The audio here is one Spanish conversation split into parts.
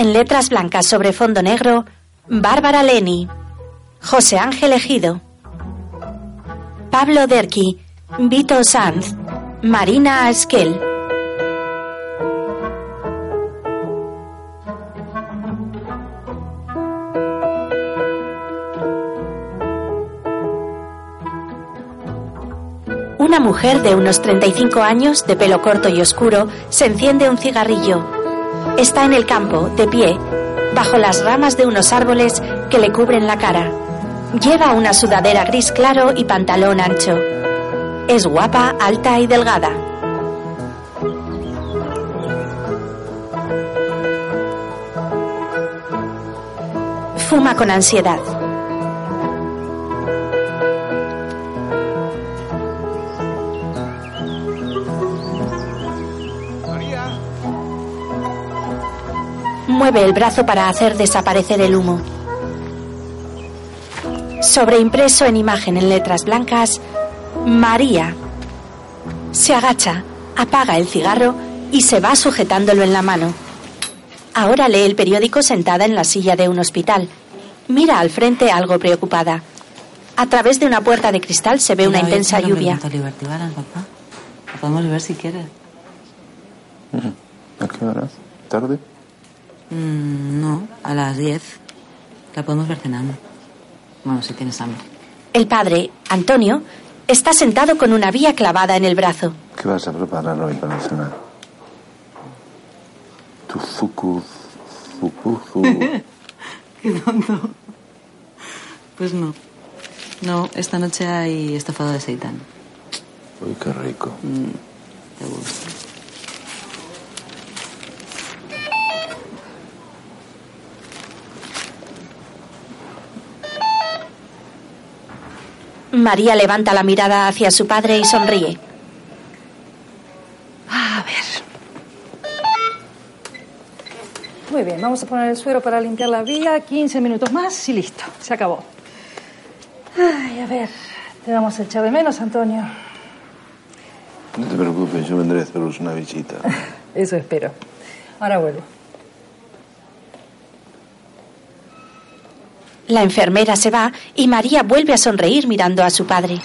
En letras blancas sobre fondo negro, Bárbara Leni, José Ángel Ejido, Pablo Derqui, Vito Sanz, Marina Asquel. Una mujer de unos 35 años, de pelo corto y oscuro, se enciende un cigarrillo. Está en el campo, de pie, bajo las ramas de unos árboles que le cubren la cara. Lleva una sudadera gris claro y pantalón ancho. Es guapa, alta y delgada. Fuma con ansiedad. Mueve el brazo para hacer desaparecer el humo. Sobreimpreso en imagen en letras blancas, María. Se agacha, apaga el cigarro y se va sujetándolo en la mano. Ahora lee el periódico sentada en la silla de un hospital. Mira al frente algo preocupada. A través de una puerta de cristal se ve una intensa lluvia. papá. Lo podemos ver si quieres. ¿A qué hora? ¿Tarde? Mm, no, a las 10. La podemos ver cenando. Bueno, si tienes hambre. El padre, Antonio, está sentado con una vía clavada en el brazo. ¿Qué vas a preparar hoy para cenar? Tu fuku... fukuzu... Qué tonto. Pues no. No, esta noche hay estofado de seitán. Uy, qué rico. Mm, te gusta. María levanta la mirada hacia su padre y sonríe. A ver. Muy bien, vamos a poner el suero para limpiar la vía. 15 minutos más y listo. Se acabó. Ay, a ver. Te vamos a echar de menos, Antonio. No te preocupes, yo vendré a haceros una visita. Eso espero. Ahora vuelvo. La enfermera se va y María vuelve a sonreír mirando a su padre.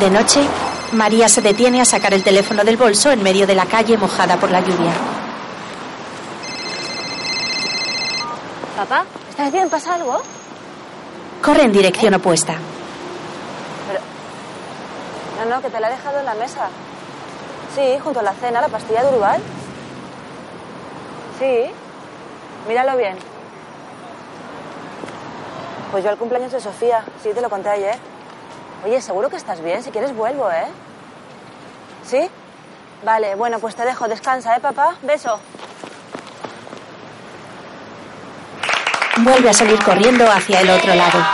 De noche, María se detiene a sacar el teléfono del bolso en medio de la calle mojada por la lluvia. Papá, ¿estás bien? ¿Pasa algo? Corre en dirección opuesta. No, no, que te la he dejado en la mesa. Sí, junto a la cena, la pastilla de Uruguay. Sí, míralo bien. Pues yo al cumpleaños de Sofía, sí, te lo conté ayer. Oye, seguro que estás bien, si quieres vuelvo, ¿eh? ¿Sí? Vale, bueno, pues te dejo, descansa, ¿eh, papá? Beso. Vuelve a salir corriendo hacia el otro lado.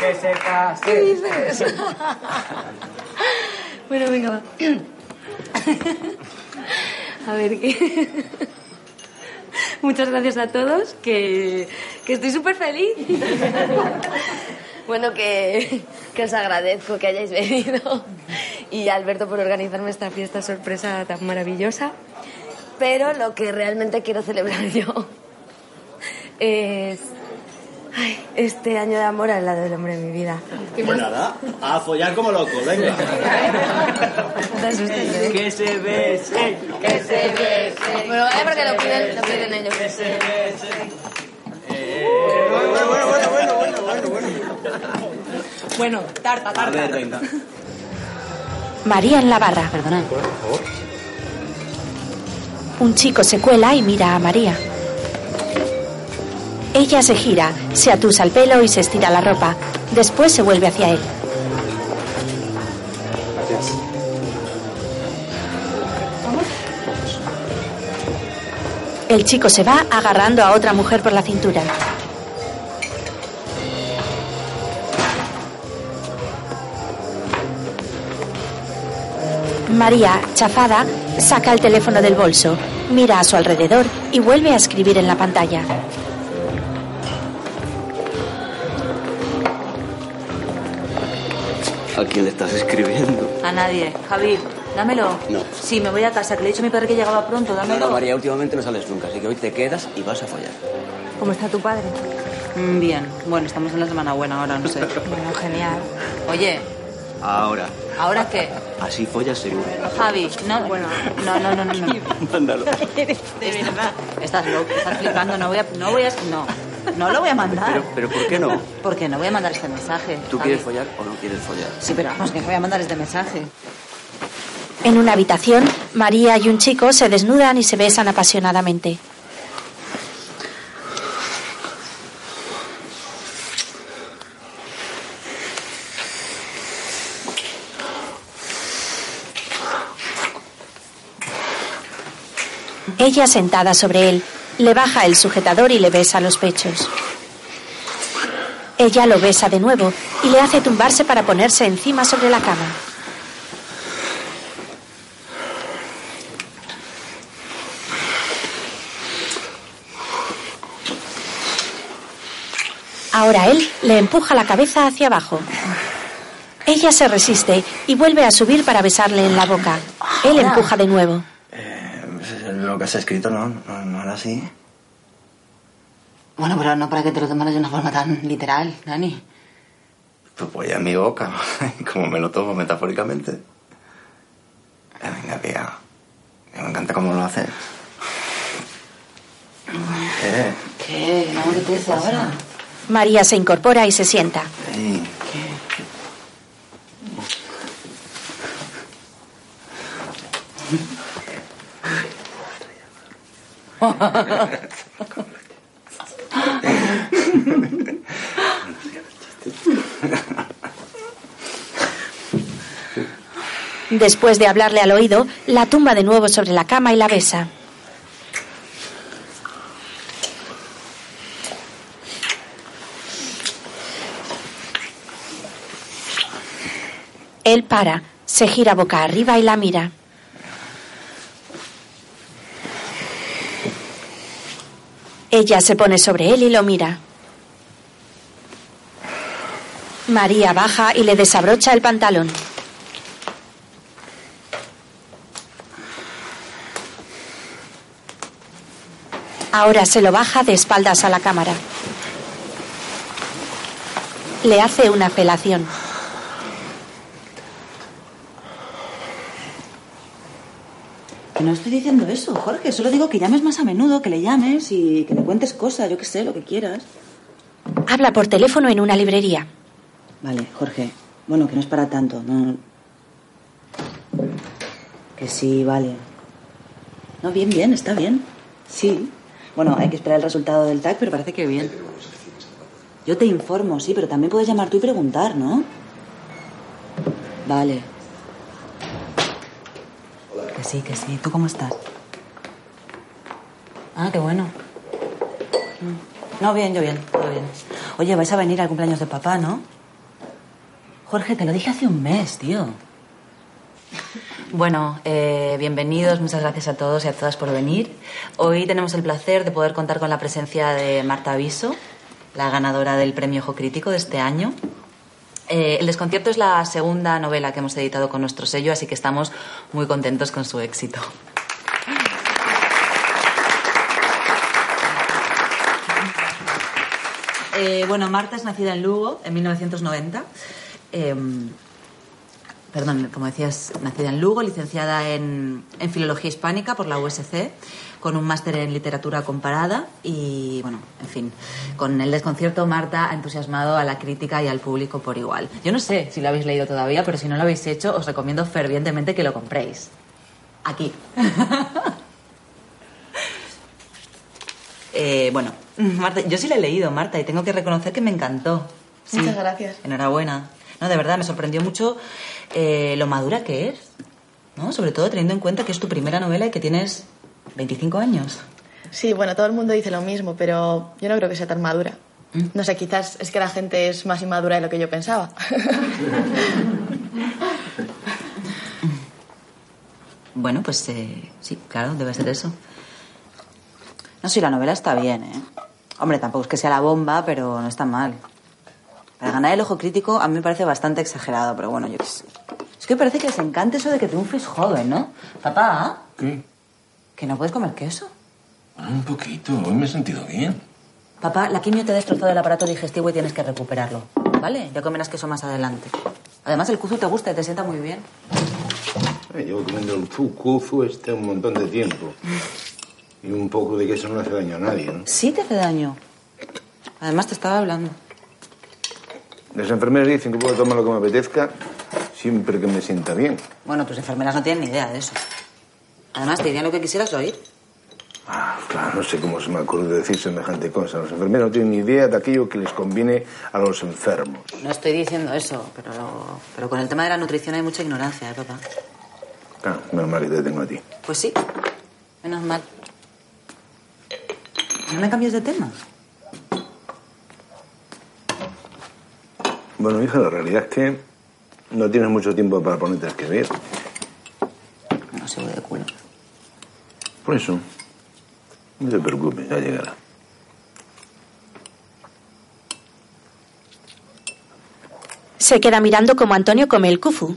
Que se case. ¿Qué dices? bueno, venga, va. A ver, ¿qué? Muchas gracias a todos, que, que estoy súper feliz. Bueno, que, que os agradezco que hayáis venido y Alberto por organizarme esta fiesta sorpresa tan maravillosa. Pero lo que realmente quiero celebrar yo es ay, este año de amor al lado del hombre de mi vida. Pues nada, a follar como loco, venga. ¿eh? Que se bese, que se bese. Bueno, vale, porque lo piden, lo piden ellos. Que se bese. Bueno, bueno, bueno, bueno, bueno, bueno, bueno. Bueno, tarta, A ver, venga. María en la barra. Perdona. Un chico se cuela y mira a María. Ella se gira, se atusa el pelo y se estira la ropa. Después se vuelve hacia él. El chico se va agarrando a otra mujer por la cintura. María, chafada, saca el teléfono del bolso, mira a su alrededor y vuelve a escribir en la pantalla. Aquí quién le estás escribiendo? A nadie. Javi, dámelo. No. Sí, me voy a casa, que le he dicho a mi padre que llegaba pronto. No, Dámelo. no, María, últimamente no sales nunca, así que hoy te quedas y vas a follar. ¿Cómo está tu padre? Mm, Bien. Bueno, estamos en la semana buena ahora, no sé. Bueno, genial. Oye, Ahora, ¿ahora qué? así follas seguro. Javi, no, bueno, no, no, no, no. no. Mándalo. De verdad. Estás loco, estás flipando, no voy a, no voy a, no, no lo voy a mandar. Pero, pero ¿por qué no? Porque no voy a mandar este mensaje. ¿Tú quieres follar o no quieres follar? Sí, pero vamos, que voy a mandar este mensaje. En una habitación, María y un chico se desnudan y se besan apasionadamente. Ella sentada sobre él, le baja el sujetador y le besa los pechos. Ella lo besa de nuevo y le hace tumbarse para ponerse encima sobre la cama. Ahora él le empuja la cabeza hacia abajo. Ella se resiste y vuelve a subir para besarle en la boca. Él empuja de nuevo. Eh, lo que has escrito no, no, no era así. Bueno, pero no para que te lo tomaras de una forma tan literal, Dani. Pues voy a mi boca, como me lo tomo metafóricamente. Eh, venga, tía. Que me encanta cómo lo haces. ¿Qué? ¿Qué? ¿No te apetece ahora? María se incorpora y se sienta. Ey, Después de hablarle al oído, la tumba de nuevo sobre la cama y la besa. Él para, se gira boca arriba y la mira. Ella se pone sobre él y lo mira. María baja y le desabrocha el pantalón. Ahora se lo baja de espaldas a la cámara. Le hace una felación. Que no estoy diciendo eso, Jorge. Solo digo que llames más a menudo, que le llames y que le cuentes cosas, yo qué sé, lo que quieras. Habla por teléfono en una librería. Vale, Jorge. Bueno, que no es para tanto, no. Que sí, vale. No, bien, bien, está bien. Sí. Bueno, hay que esperar el resultado del TAC, pero parece que bien. Yo te informo, sí, pero también puedes llamar tú y preguntar, ¿no? Vale. Que sí, que sí. ¿Tú cómo estás? Ah, qué bueno. Mm. No, bien, yo bien, todo bien. Oye, vais a venir al cumpleaños de papá, ¿no? Jorge, te lo dije hace un mes, tío. Bueno, eh, bienvenidos, muchas gracias a todos y a todas por venir. Hoy tenemos el placer de poder contar con la presencia de Marta Aviso, la ganadora del premio Ojo Crítico de este año. Eh, el desconcierto es la segunda novela que hemos editado con nuestro sello, así que estamos muy contentos con su éxito. Eh, bueno, Marta es nacida en Lugo en 1990. Eh, perdón, como decías, nacida en Lugo, licenciada en, en Filología Hispánica por la USC, con un máster en Literatura Comparada y, bueno, en fin, con el desconcierto Marta ha entusiasmado a la crítica y al público por igual. Yo no sé si lo habéis leído todavía, pero si no lo habéis hecho, os recomiendo fervientemente que lo compréis. Aquí. Eh, bueno, Marta, yo sí la he leído, Marta, y tengo que reconocer que me encantó. Sí. Muchas gracias. Enhorabuena. No, de verdad, me sorprendió mucho eh, lo madura que es. ¿no? Sobre todo teniendo en cuenta que es tu primera novela y que tienes 25 años. Sí, bueno, todo el mundo dice lo mismo, pero yo no creo que sea tan madura. ¿Mm? No sé, quizás es que la gente es más inmadura de lo que yo pensaba. Bueno, pues eh, sí, claro, debe ser eso. No, sí, la novela está bien, ¿eh? Hombre, tampoco es que sea la bomba, pero no está mal. Para ganar el ojo crítico a mí me parece bastante exagerado, pero bueno, yo qué sé. Es que parece que les encanta eso de que triunfes joven, ¿no? Papá, ¿Qué? que no puedes comer queso. Ah, un poquito. Hoy me he sentido bien. Papá, la quimio te ha destrozado el aparato digestivo y tienes que recuperarlo. ¿Vale? Ya comerás queso más adelante. Además, el kuzu te gusta y te sienta muy bien. Eh, Llevo comiendo el zucuzu este un montón de tiempo. Y un poco de queso no hace daño a nadie, ¿no? Sí te hace daño. Además, te estaba hablando. Las enfermeras dicen que puedo tomar lo que me apetezca siempre que me sienta bien. Bueno, tus enfermeras no tienen ni idea de eso. Además, te dirían lo que quisieras oír. Ah, claro, no sé cómo se me ocurre decir semejante cosa. Los enfermeros no tienen ni idea de aquello que les conviene a los enfermos. No estoy diciendo eso, pero, pero con el tema de la nutrición hay mucha ignorancia, ¿eh, papá? Ah, menos mal que te tengo a ti. Pues sí, menos mal. No me cambies de tema. Bueno, hija, la realidad es que no tienes mucho tiempo para ponerte a escribir. No se voy de culo. Por eso, no te preocupes, ya llegará. Se queda mirando como Antonio come el kufu.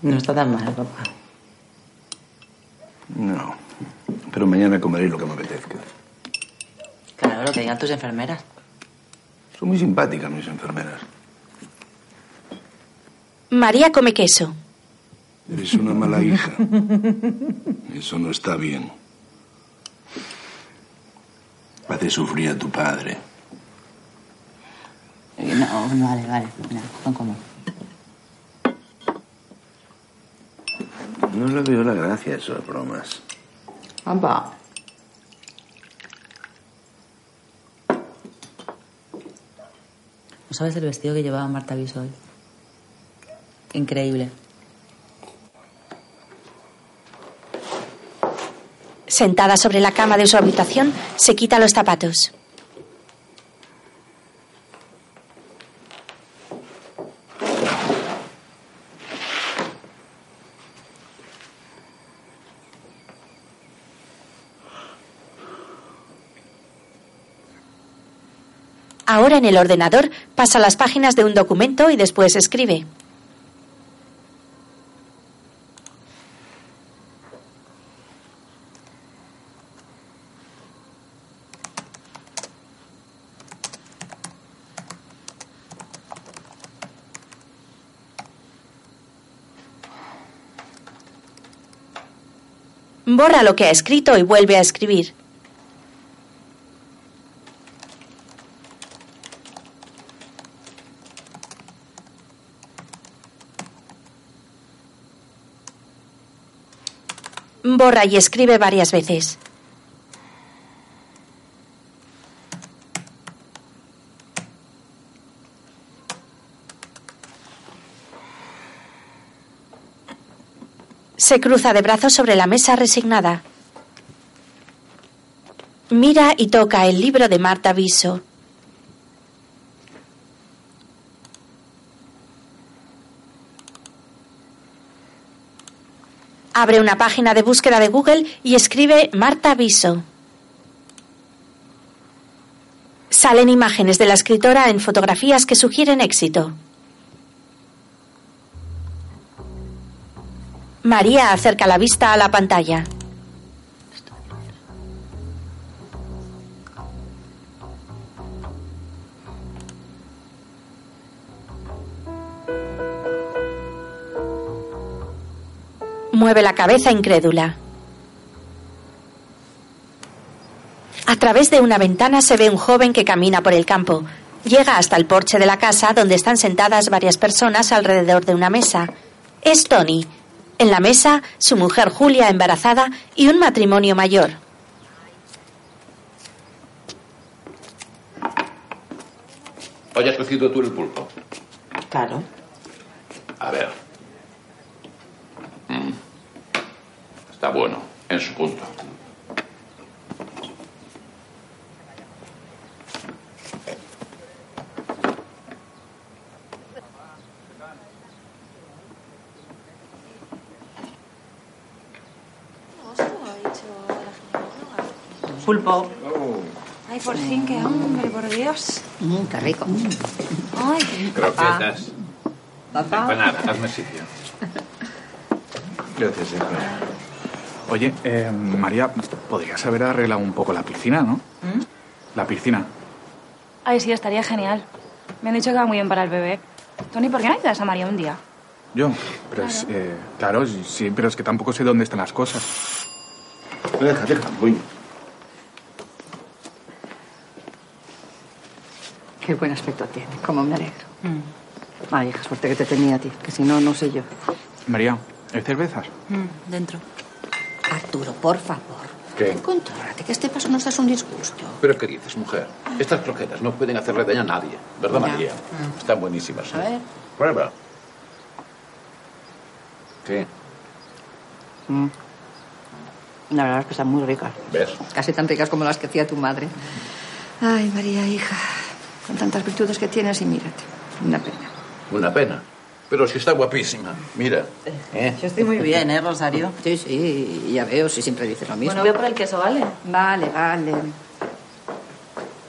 No está tan mal, papá. No, pero mañana comeré lo que me apetezca. Que digan tus enfermeras. Son muy simpáticas mis enfermeras. María come queso. Eres una mala hija. Eso no está bien. Hace sufrir a tu padre. Eh, No, no, vale, vale. Mira, son como. No le veo la gracia a esas bromas. Papá. ¿No sabes el vestido que llevaba Marta hoy? Increíble. Sentada sobre la cama de su habitación, se quita los zapatos. Ahora en el ordenador pasa las páginas de un documento y después escribe. Borra lo que ha escrito y vuelve a escribir. Borra y escribe varias veces. Se cruza de brazos sobre la mesa resignada. Mira y toca el libro de Marta Viso. Abre una página de búsqueda de Google y escribe Marta Viso. Salen imágenes de la escritora en fotografías que sugieren éxito. María acerca la vista a la pantalla. Mueve la cabeza incrédula. A través de una ventana se ve un joven que camina por el campo. Llega hasta el porche de la casa donde están sentadas varias personas alrededor de una mesa. Es Tony. En la mesa, su mujer Julia embarazada y un matrimonio mayor. Oye, has cocido tú el pulpo. Claro. A ver. Mm. Está bueno, en su punto. Pulpo. Ay, por fin, qué hambre, por Dios. Mm, qué rico. Ay, Croquetas. Papá. Pues nada, hazme sitio. Gracias, hijo. Oye, eh, María, podrías haber arreglado un poco la piscina, ¿no? La piscina. Ay, sí, estaría genial. Me han dicho que va muy bien para el bebé. Tony, ¿por qué no ayudas a María un día? Yo, pero es, eh, claro, sí, pero es que tampoco sé dónde están las cosas. Deja, deja, voy. Qué buen aspecto tiene, cómo me alegro. Ay, hija, suerte que te tenía a ti, que si no, no sé yo. María, ¿hay cervezas? dentro. Arturo, por favor. ¿Qué? Contrólate, que este paso no es un disgusto. ¿Pero qué dices, mujer? Estas croquetas no pueden hacerle daño a nadie, ¿verdad. María? Están buenísimas. A ver. Prueba. ¿Qué? Mm. La verdad es que están muy ricas. ¿Ves? Casi tan ricas como las que hacía tu madre. Ay, María, hija. Con tantas virtudes que tienes y mírate. Una pena. Una pena. Pero si está guapísima. Mira. ¿eh? Yo estoy muy bien, ¿eh, Rosario? Sí, sí, ya veo, si siempre dices lo mismo. Bueno, voy a por el queso, ¿vale? Vale, vale.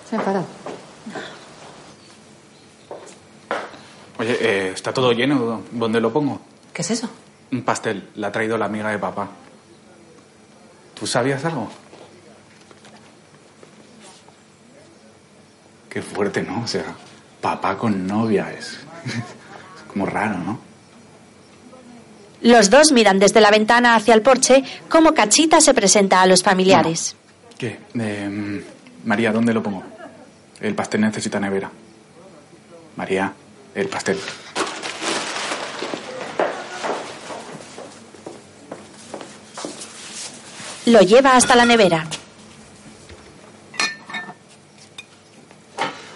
Se ha enfadado. Oye, eh, está todo lleno. ¿Dónde lo pongo? ¿Qué es eso? Un pastel. La ha traído la amiga de papá. ¿Tú sabías algo? Qué fuerte, ¿no? O sea, papá con novia es como raro, ¿no? Los dos miran desde la ventana hacia el porche cómo Cachita se presenta a los familiares. ¿Qué? Eh, María, ¿dónde lo pongo? El pastel necesita nevera. María, el pastel. Lo lleva hasta la nevera.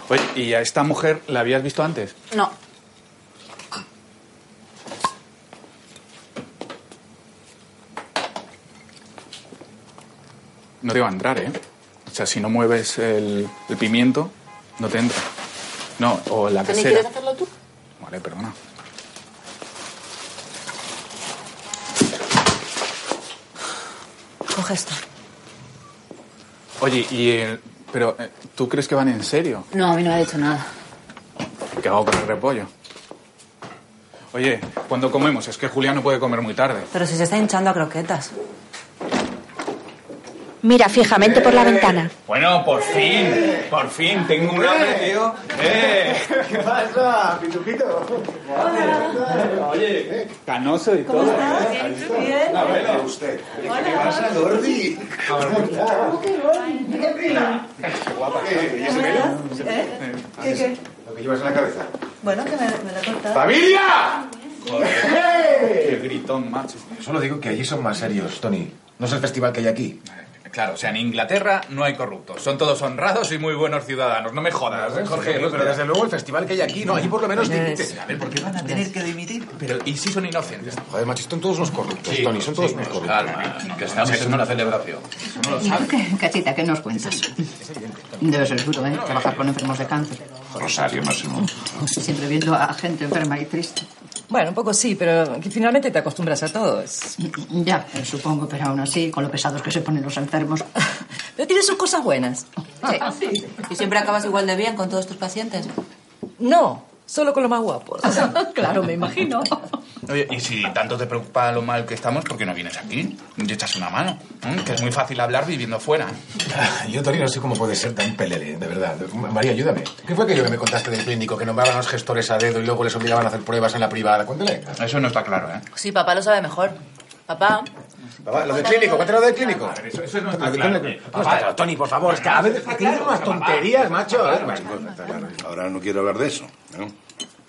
Oye, ¿y a esta mujer la habías visto antes? No. No te va a entrar, ¿eh? O sea, si no mueves el, el pimiento, no te entra. No, o la que ¿Tony, sea. quieres hacerlo tú? Vale, perdona. Coge esto. Oye, y el- pero eh, ¿tú crees que van en serio? No, a mí no me ha dicho nada. ¿Qué hago con el repollo? Oye, cuando comemos? Es que Julián no puede comer muy tarde. Pero si se está hinchando a croquetas. Mira fijamente por la ventana. Bueno, por fin, por fin, tengo un hambre, tío. ¡Eh! ¿Qué pasa, Pitujito? Oye, canoso y todo. Bien. A ver, usted. ¿Qué pasa, Gordi? Guapa, ¿qué? ¿Y ese pelo? ¿Qué, qué? Lo que llevas en la cabeza. Bueno, que me, me lo he cortado. ¡Familia! Qué gritón, macho. Solo digo que allí son más serios, Tony. No es el festival que hay aquí. Claro, o sea, en Inglaterra no hay corruptos. Son todos honrados y muy buenos ciudadanos. No me jodas, ¿eh, Jorge. Pero, pero desde luego el festival que hay aquí, no, allí por lo menos dimiten. A ver, ¿por qué van a tener que dimitir? Pero, ¿y si son inocentes? Joder, macho, son todos unos corruptos, Tony, son todos unos corruptos. Calma, que estamos en una celebración. ¿Qué, cachita, ¿qué nos cuentas? Debe ser duro, ¿eh? Trabajar con enfermos de cáncer. Rosario Máximo. Siempre viendo a gente enferma y triste. Bueno, un poco sí, pero que finalmente te acostumbras a todo. Es- Ya, supongo, pero aún así, con lo pesados que se ponen los enfermos. Pero tiene sus cosas buenas. ¿Y siempre acabas igual de bien con todos tus pacientes? No, solo con los más guapos. claro, me imagino. Oye, y si tanto te preocupa lo mal que estamos, ¿por qué no vienes aquí? Y echas una mano. ¿eh? Que es muy fácil hablar viviendo fuera. Yo, Tony, no sé cómo puede ser tan pelele, de verdad. María, ayúdame. ¿Qué fue aquello que me contaste del clínico? Que nombraban a los gestores a dedo y luego les obligaban a hacer pruebas en la privada. Cuéntale. Eso no está claro, ¿eh? Sí, papá lo sabe mejor. Papá. Papá, lo del clínico, cuéntale lo del clínico. Eso, eso no está ¿de claro. dónde- No está claro, Tony, por favor, es que a veces tienes unas tonterías, macho. A ver, bueno, está claro. Ahora no quiero hablar de eso.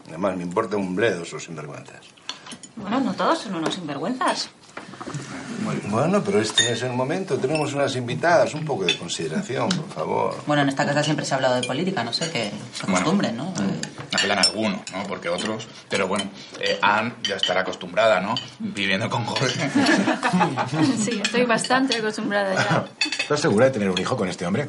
Además, me importa un bledo esos sinvergüenzas. Bueno, no todos son unos sinvergüenzas. Bueno, pero este no es el momento. Tenemos unas invitadas. Un poco de consideración, por favor. Bueno, en esta casa siempre se ha hablado de política, no sé, que se acostumbren, ¿no? Hablan algunos, ¿no? Porque otros... Pero bueno, eh, Anne ya estará acostumbrada, ¿no? Viviendo con Jorge. Sí, estoy bastante acostumbrada ya. ¿Estás segura de tener un hijo con este hombre?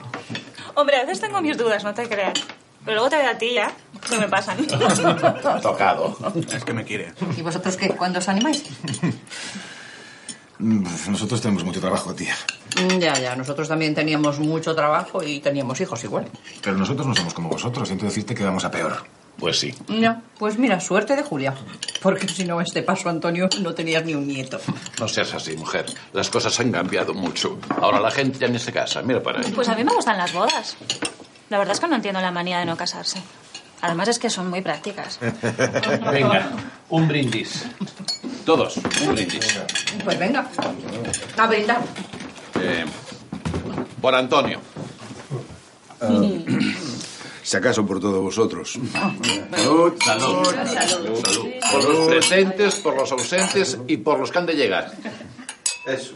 Hombre, a veces tengo mis dudas, no te creas. Pero luego te veo a ti ya, se me pasan. Tocado. Es que me quiere. ¿Y vosotros qué? ¿Cuándo os animáis? Mm, Nosotros tenemos mucho trabajo, tía. Mm, Ya, ya, nosotros también teníamos mucho trabajo y teníamos hijos igual. Pero nosotros no somos como vosotros. Siento decirte que vamos a peor. Pues sí. Ya, pues mira, suerte de Julia. Porque si no, este paso, Antonio, no tenías ni un nieto. No seas así, mujer. Las cosas han cambiado mucho. Ahora la gente ya ni se casa. Mira para ahí. Pues a mí me gustan las bodas. La verdad es que no entiendo la manía de no casarse. Además es que son muy prácticas. Venga, un brindis. Todos, un brindis. Pues venga, a brindar. Eh, por Antonio. Si acaso por todos vosotros. Salud. Salud. Salud. Por los presentes, por los ausentes y por los que han de llegar. Eso.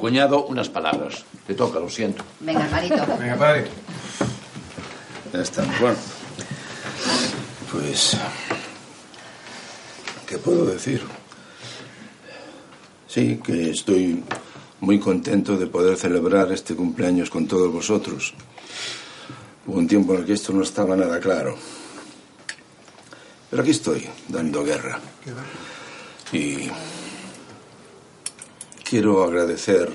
Cuñado, unas palabras. Te toca, lo siento. Venga, Marito. Venga, padre. Ya está. Bueno. Pues. ¿Qué puedo decir? Sí, que estoy muy contento de poder celebrar este cumpleaños con todos vosotros. Hubo un tiempo en el que esto no estaba nada claro. Pero aquí estoy, dando guerra. Y quiero agradecer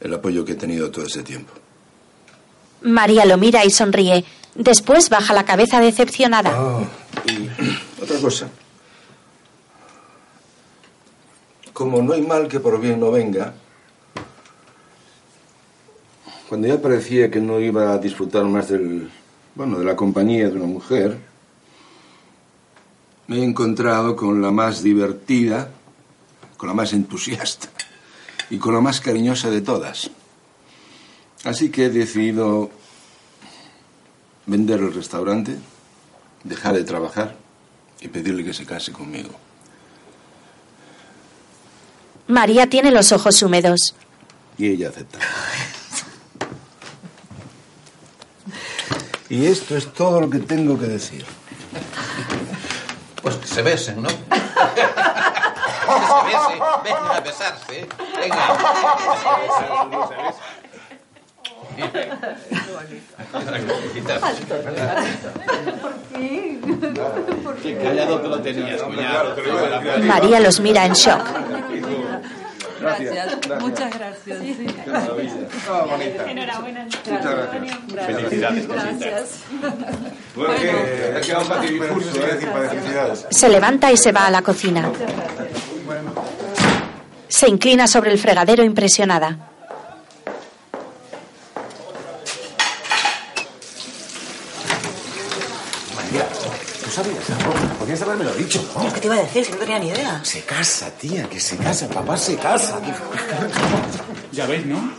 el apoyo que he tenido todo ese tiempo. María lo mira y sonríe. Después baja la cabeza decepcionada. Ah, y otra cosa. Como no hay mal que por bien no venga, cuando ya parecía que no iba a disfrutar más del, bueno, de la compañía de una mujer, me he encontrado con la más divertida, con la más entusiasta y con la más cariñosa de todas. Así que he decidido vender el restaurante, dejar de trabajar y pedirle que se case conmigo. María tiene los ojos húmedos. Y ella acepta. Y esto es todo lo que tengo que decir. Pues que se besen, ¿no? que se besen. Venga a besarse. Venga. Qué callado te lo tenías, cuñado. María los mira en shock. Gracias, muchas gracias. Enhorabuena. Muchas gracias. Felicidades, cositas. Gracias. Bueno, que ha quedado un patirifurso, quiero decir, para felicidades. Se levanta y se va a la cocina. Se inclina sobre el fregadero impresionada. María, ¿tú sabías algo? Haberme dicho, ¿no? Es que te iba a decir, si no tenía ni idea. Se casa, tía, que se casa. Papá se casa. Ya veis, ¿no?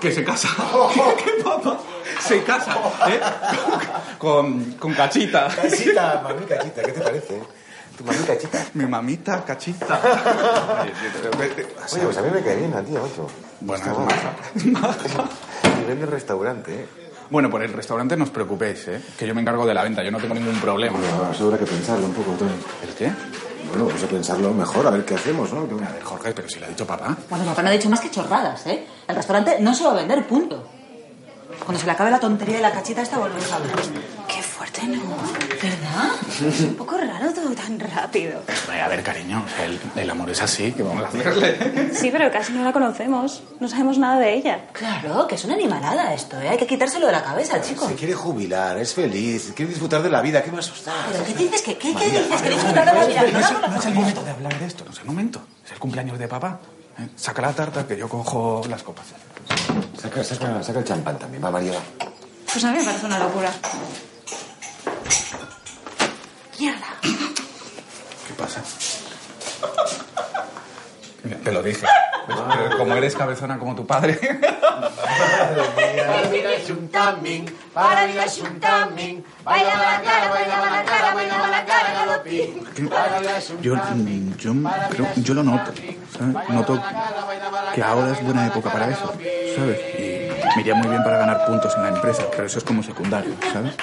Que se casa. ¿Qué papá? Se casa, ¿eh? Con, con cachita. Cachita, mami cachita, ¿qué te parece? Tu mami cachita. Mi mamita cachita. Oye, pues a mí me cae bien la tía, macho. Bueno, es guapa. Y vende el restaurante, ¿eh? Bueno, por el restaurante no os preocupéis, ¿eh? Que yo me encargo de la venta, yo no tengo ningún problema. Bueno, eso habrá que pensarlo un poco, Tony. ¿El qué? Bueno, pues a pensarlo mejor, a ver qué hacemos, ¿no? A ver, Jorge, pero si lo ha dicho papá. Bueno, papá no ha dicho más que chorradas, ¿eh? El restaurante no se va a vender, punto. Cuando se le acabe la tontería de la cachita esta volvemos a hablar. Qué fuerte, ¿no? ¿Verdad? Es un poco raro todo tan rápido. A ver, cariño, el, el amor es así, que vamos a hacerle. Sí, pero casi no la conocemos. No sabemos nada de ella. Claro, que es una animalada esto, ¿eh? Hay que quitárselo de la cabeza, chico. Se quiere jubilar, es feliz, quiere disfrutar de la vida. ¿Qué me asusta? ¿Pero qué dices? ¿Qué, qué, qué dices? ¿Que disfrutar de la vida? No es, no es el momento de hablar de esto, no es el momento. Es el cumpleaños de papá. ¿eh? Saca la tarta que yo cojo las copas. Saca, saca, saca el champán también, va, María. Pues a mí me parece una locura. Mierda. ¿Qué pasa? Te lo dije. Pero como eres cabezona como tu padre. Para mira xuntamín, para mira xuntamín, baila la cara, baila la cara, baila la cara, galopín. Para mira Yo, yo, yo lo noto, ¿sabes? Noto que ahora es buena época para eso, ¿sabes? Y me iría muy bien para ganar puntos en la empresa, pero eso es como secundario, ¿sabes?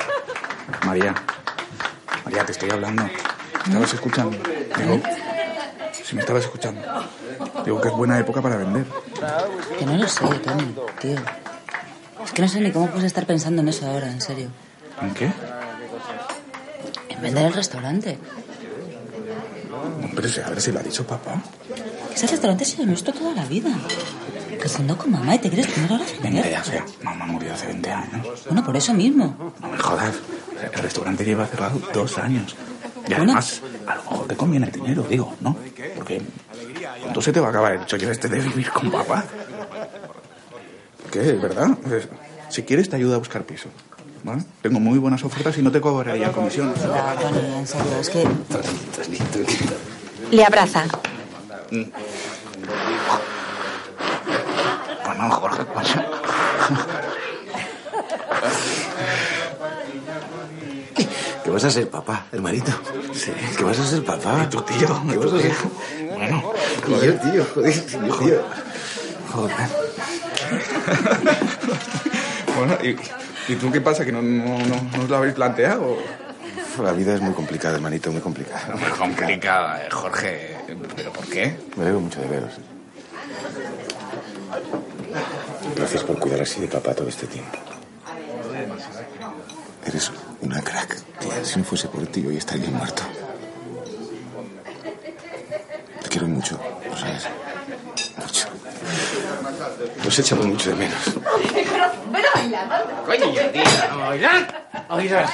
María, María, te estoy hablando. ¿Me estabas escuchando? Digo, si me estabas escuchando. Digo que es buena época para vender. Que no lo sé, Tony, tío. Es que no sé ni cómo puedes estar pensando en eso ahora, en serio. ¿En qué? En vender el restaurante. Hombre, sí, a ver si lo ha dicho papá. Ese restaurante ha sido nuestro toda la vida. Casando con mamá y te quieres poner ahora a Venga, vender. ya sea. Mamá murió hace 20 años. Bueno, por eso mismo. No me jodas. El restaurante lleva cerrado dos años. Y Bueno. además, a lo mejor te conviene el dinero, digo, ¿no? Porque se te va a acabar el chollo este de vivir con papá. ¿Qué? ¿Verdad? Si quieres, te ayudo a buscar piso. ¿vale? Tengo muy buenas ofertas y no te cobraría comisión. Ya, Tony, en serio, es que... Le abraza. Bueno, Jorge, coño. Vas a ser, papá, hermanito? Sí. ¿Qué vas a ser, papá? ¿Y tu tío? ¿Qué vas a ser? Bueno, Y yo, tío, joder, yo, tío. Joder. bueno, ¿y, ¿y tú qué pasa? ¿Que no, no, no, no os lo habéis planteado? La vida es muy complicada, hermanito, muy complicada. Muy complicada, eh, Jorge. ¿Pero por qué? Me alegro mucho de veros. Gracias por cuidar así de papá todo este tiempo. Eres una crack, tía. Si no fuese por ti, hoy estaría muerto. Te quiero mucho, ¿lo sabes? Mucho. Nos echamos mucho de menos. Coño, tía, ¿no bailar? Bailar.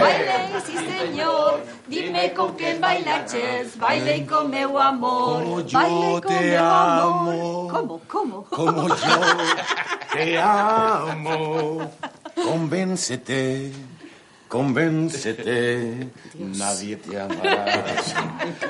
Baile, sí señor, dime con quién bailaches, baile con meu amor, Como yo te amo. ¿Cómo, cómo? Como yo te amo. Convéncete, convéncete. Nadie te amará.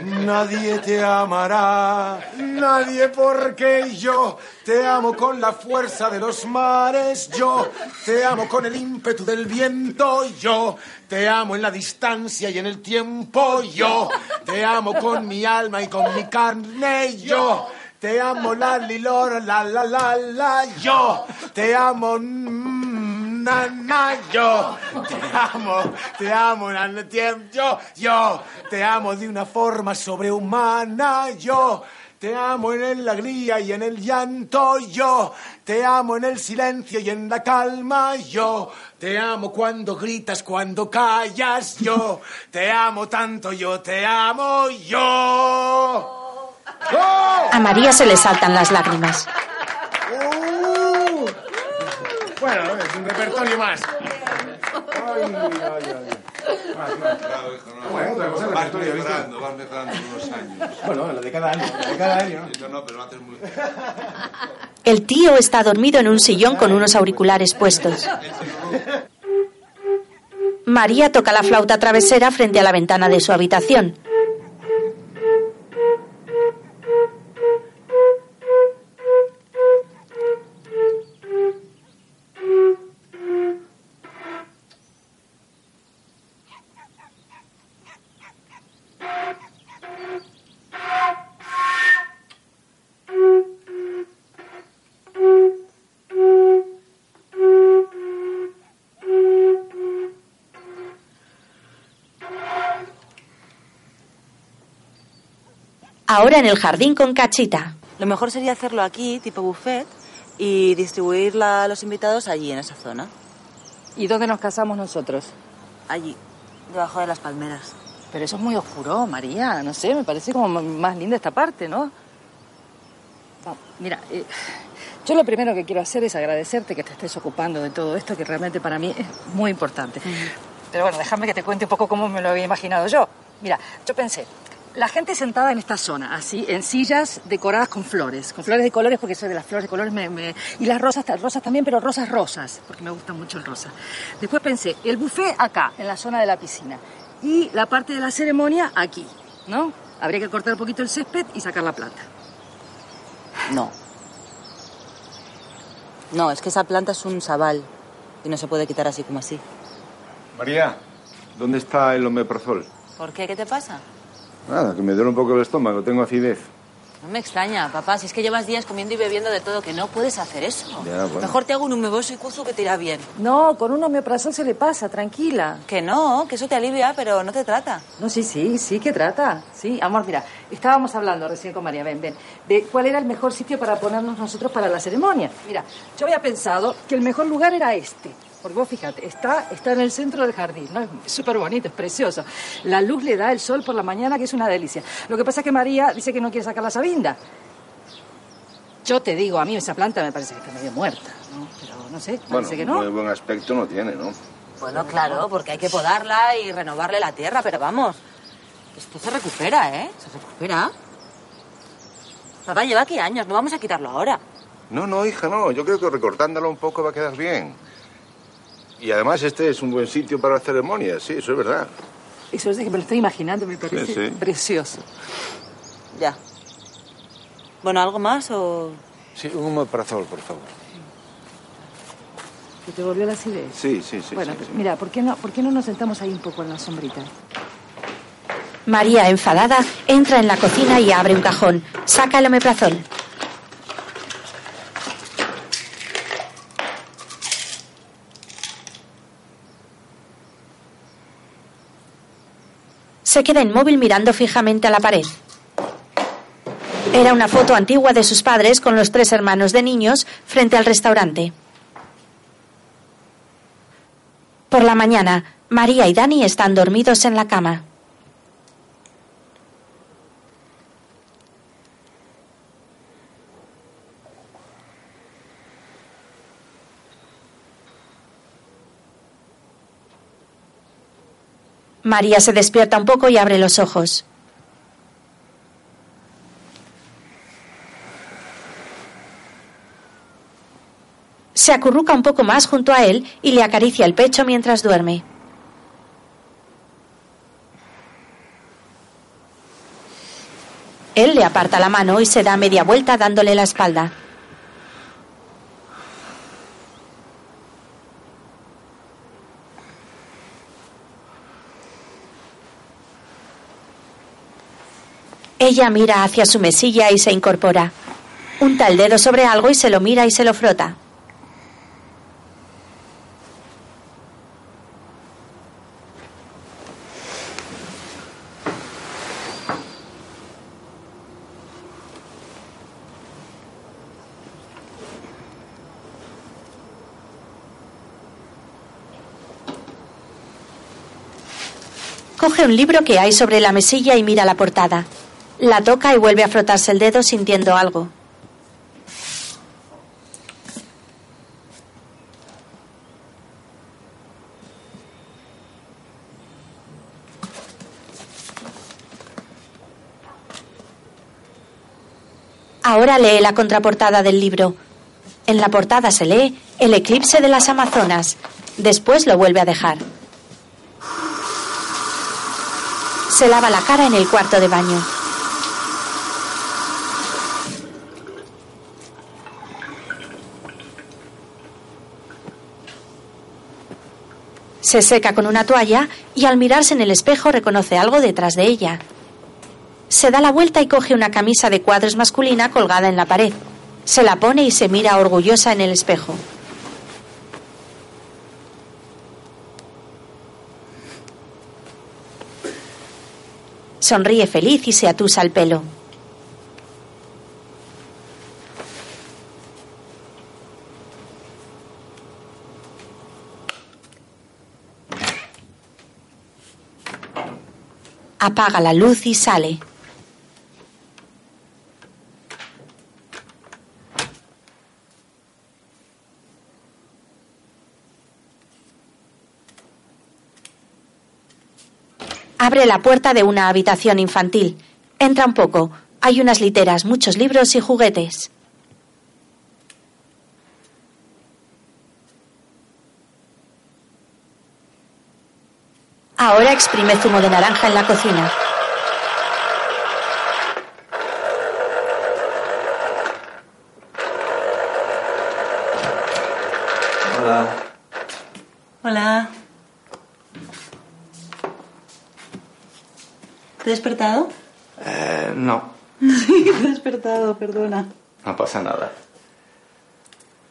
Nadie te amará. Nadie porque yo te amo con la fuerza de los mares. Yo te amo con el ímpetu del viento. Yo te amo en la distancia y en el tiempo. Yo te amo con mi alma y con mi carne. Yo te amo la lilora, la la la la. Yo te amo. mm, Na, na, yo te amo, te amo, na, na, tiem- yo, yo te amo de una forma sobrehumana, yo te amo en el alegría y en el llanto, yo te amo en el silencio y en la calma, yo te amo cuando gritas, cuando callas, yo te amo tanto, yo te amo, yo. ¡Oh! A María se le saltan las lágrimas. Uh. Bueno, es un repertorio más. Ay, ay, ay. Más, más. Bueno, otra cosa, Vas repertorio, ¿viste? mejorando, vas mejorando con los años. Bueno, lo de cada año, lo de cada año. No, no, pero lo haces muy El tío está dormido en un sillón con unos auriculares puestos. María toca la flauta travesera frente a la ventana de su habitación. Ahora en el jardín con Cachita. Lo mejor sería hacerlo aquí, tipo buffet, y distribuirla a los invitados allí, en esa zona. ¿Y dónde nos casamos nosotros? Allí, debajo de las palmeras. Pero eso es muy oscuro, María. No sé, me parece como más linda esta parte, ¿no? No, mira, eh, yo lo primero que quiero hacer es agradecerte que te estés ocupando de todo esto, que realmente para mí es muy importante. Pero bueno, déjame que te cuente un poco cómo me lo había imaginado yo. Mira, yo pensé, la gente sentada en esta zona, así, en sillas decoradas con flores, con flores de colores, porque soy de las flores de colores, me- me- y las rosas, rosas también, pero rosas rosas, porque me gusta mucho el rosa. Después pensé, el buffet acá, en la zona de la piscina, y la parte de la ceremonia aquí, ¿no? Habría que cortar un poquito el césped y sacar la planta. No. No, es que esa planta es un sabal y no se puede quitar así como así. María, ¿dónde está el omeprazol? ¿Por qué? ¿Qué te pasa? Nada, que me duele un poco el estómago, tengo acidez. No me extraña, papá, si es que llevas días comiendo y bebiendo de todo, que no puedes hacer eso. Ya, bueno. Mejor te hago un humeboso y cuzo que te irá bien. No, con un omeprazol se le pasa, tranquila. Que no, que eso te alivia, pero no te trata. No, sí, sí, sí que trata. Sí, amor, mira, estábamos hablando recién con María, ven, ven, de cuál era el mejor sitio para ponernos nosotros para la ceremonia. Mira, yo había pensado que el mejor lugar era este, Porque vos fíjate, está, está en el centro del jardín, ¿no? Es súper bonito, es precioso. La luz le da el sol por la mañana, que es una delicia. Lo que pasa es que María dice que no quiere sacar la sabinda. Yo te digo, a mí esa planta me parece que está medio muerta, ¿no? Pero no sé, Bueno, parece que no. muy buen aspecto no tiene, ¿no? Bueno, claro, porque hay que podarla y renovarle la tierra, pero vamos, esto se recupera, ¿eh? Se recupera. Papá, lleva aquí años, no vamos a quitarlo ahora. No, no, hija, no. Yo creo que recortándolo un poco va a quedar bien. Y además este es un buen sitio para ceremonias, sí, eso es verdad. Eso es que me lo estoy imaginando, me parece Sí, sí. precioso. Ya. Bueno, ¿algo más o...? Sí, un omeprazol, por favor. ¿Que te volvió la acidez? Sí, sí, sí. bueno, sí, sí. mira, ¿por qué, no, ¿por qué no nos sentamos ahí un poco en la sombrita? María, enfadada, entra en la cocina y abre un cajón. Saca el omeprazol. Se queda inmóvil mirando fijamente a la pared. Era una foto antigua de sus padres con los tres hermanos de niños frente al restaurante. Por la mañana, María y Dani están dormidos en la cama. María se despierta un poco y abre los ojos. Se acurruca un poco más junto a él y le acaricia el pecho mientras duerme. Él le aparta la mano y se da media vuelta dándole la espalda. Ella mira hacia su mesilla y se incorpora. Unta el dedo sobre algo y se lo mira y se lo frota. Coge un libro que hay sobre la mesilla y mira la portada. La toca y vuelve a frotarse el dedo sintiendo algo. Ahora lee la contraportada del libro. En la portada se lee El eclipse de las Amazonas. Después lo vuelve a dejar. Se lava la cara en el cuarto de baño. Se seca con una toalla y al mirarse en el espejo reconoce algo detrás de ella. Se da la vuelta y coge una camisa de cuadros masculina colgada en la pared. Se la pone y se mira orgullosa en el espejo. Sonríe feliz y se atusa el pelo. Apaga la luz y sale. Abre la puerta de una habitación infantil. Entra un poco. Hay unas literas, muchos libros y juguetes. Ahora exprime zumo de naranja en la cocina. Hola. Hola. ¿Te he despertado? Eh, no, Sí, te he despertado, perdona. no pasa nada.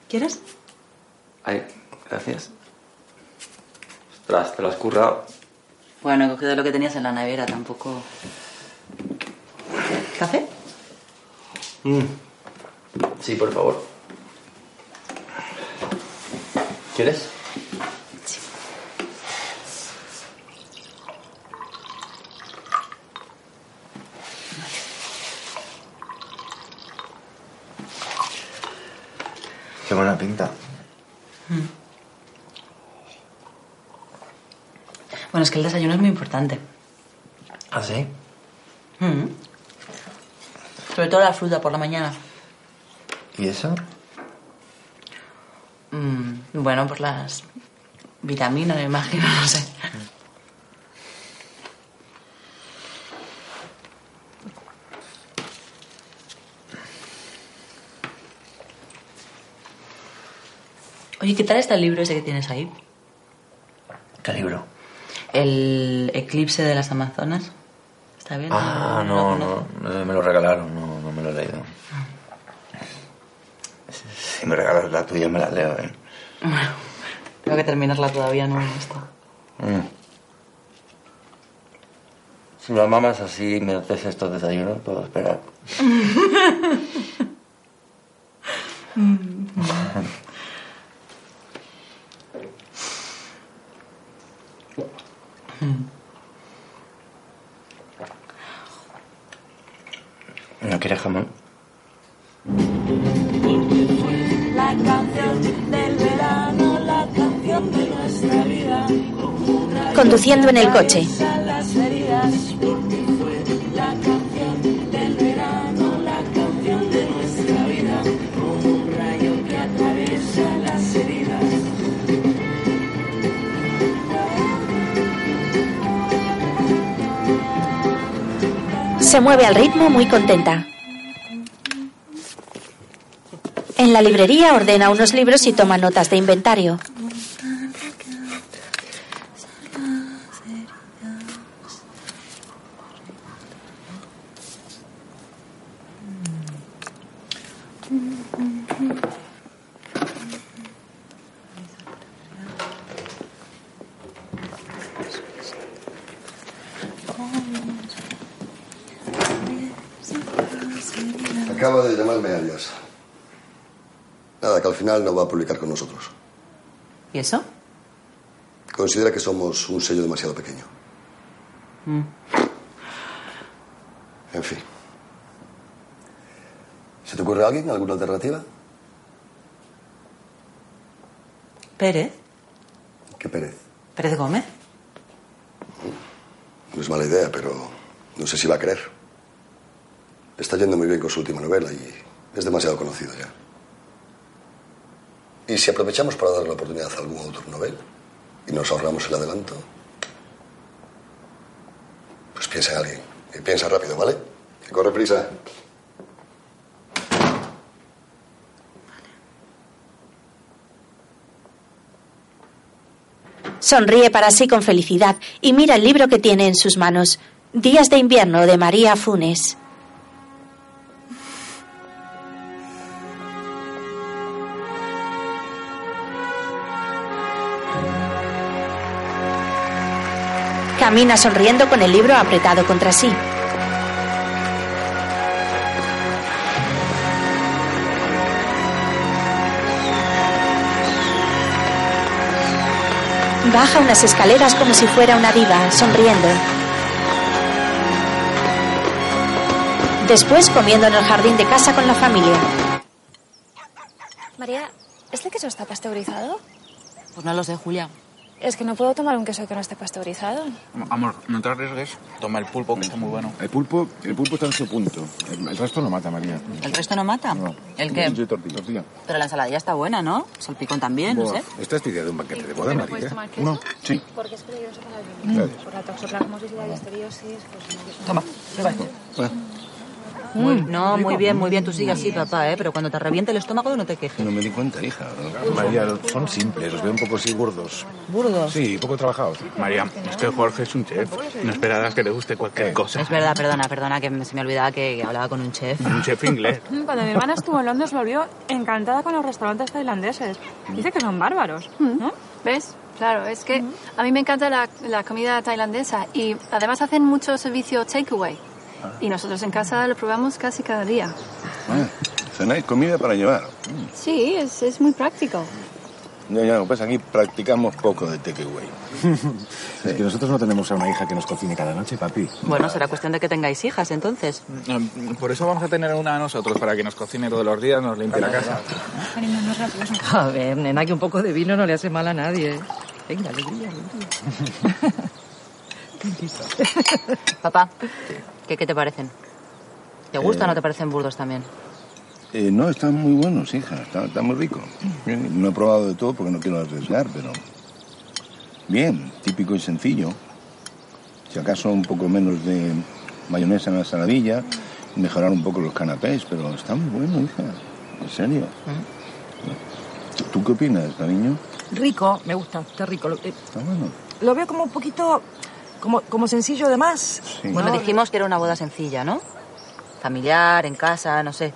¿Quieres? Ay, gracias. Ostras, te lo has currado. Bueno, he cogido lo que tenías en la nevera, tampoco... ¿Café? Mm. Sí, por favor. ¿Quieres? Bueno, es que el desayuno es muy importante. ¿Ah, sí? Mm. Sobre todo la fruta por la mañana. ¿Y eso? Mm, bueno, por las vitaminas, me imagino, no sé. Oye, ¿qué tal está el libro ese que tienes ahí? ¿Qué libro? El eclipse de las Amazonas. ¿Está bien? Ah, no, no, no, me lo regalaron, no, no me lo he leído. Si me regalas la tuya, me la leo, ¿eh? Bueno, tengo que terminarla todavía, no está. Mm. Si lo mamas así y me haces estos desayunos, puedo esperar. atraviesa las heridas. Se mueve al ritmo muy contenta. En la librería ordena unos libros y toma notas de inventario. No va a publicar con nosotros. ¿Y eso? Considera que somos un sello demasiado pequeño. Mm. En fin. ¿Se te ocurre alguien? ¿Alguna alternativa? Pérez. ¿Qué Pérez? Pérez Gómez. No es mala idea, pero no sé si va a creer. Está yendo muy bien con su última novela y es demasiado conocido ya. ¿Y si aprovechamos para darle la oportunidad a algún autor novel y nos ahorramos el adelanto? Pues piensa en alguien. Y piensa rápido, ¿vale? Que corre prisa. Sonríe para sí con felicidad y mira el libro que tiene en sus manos. Días de invierno de María Funes. Camina sonriendo con el libro apretado contra sí. Baja unas escaleras como si fuera una diva, sonriendo. Después comiendo en el jardín de casa con la familia. María, ¿este queso está pasteurizado? Pues no lo sé, Julia. Es que no puedo tomar un queso que no esté pasteurizado. Amor, no te arriesgues. Toma el pulpo, que está muy bueno. El pulpo, el pulpo está en su punto. El, el resto no mata, María. ¿El resto no mata? ¿El qué? Sí, tortilla, tortilla. Pero la ensaladilla está buena, ¿no? Salpicón también, no sé. ¿Esta es tu idea de un banquete de boda, ¿No María? puedes tomar queso? No, sí. Porque es peligroso para el riñón. Por la toxoplasmosis y la listeriosis, pues no. Toma, Muy, no, muy bien, muy bien. Tú sigue así, papá, ¿eh? Pero cuando te reviente el estómago no te quejes. No me di cuenta, hija. María, son simples, los veo un poco así gordos. ¿Burdos? Sí, poco trabajados. María, es que Jorge es un chef. No esperarás que le guste cualquier cosa. Es verdad, perdona, perdona, que se me olvidaba que hablaba con un chef. Un chef inglés. Cuando mi hermana estuvo en Londres volvió encantada con los restaurantes tailandeses. Dice que son bárbaros, ¿no? ¿Ves? Claro, es que a mí me encanta la, la comida tailandesa y además hacen mucho servicio takeaway. Y nosotros en casa lo probamos casi cada día. Ah, cenáis comida para llevar. Sí, es, es muy práctico. Ya, ya, pasa aquí practicamos poco de takeaway. Es que nosotros no tenemos a una hija que nos cocine cada noche, papi. Bueno, será cuestión de que tengáis hijas, entonces. Eh, Por eso vamos a tener una nosotros, para que nos cocine todos los días, nos limpie la casa. A ver, nena, que un poco de vino no le hace mal a nadie. Venga, alegría, alegría. Papá, ¿qué, qué te parecen? ¿Te gustan o no te parecen burdos también? Eh, no, están muy buenos, hija. Está, está muy rico. Bien, No he probado de todo porque no quiero arriesgar, pero... Bien, típico y sencillo. Si acaso un poco menos de mayonesa en la saladilla, mejorar un poco los canapés, pero está muy bueno, hija. En serio. ¿Tú, tú qué opinas, cariño? Rico, me gusta, está rico. Eh, Está bueno. lo veo como un poquito, como, como sencillo además. Bueno, dijimos que era una boda sencilla, ¿no? Familiar, en casa, no sé.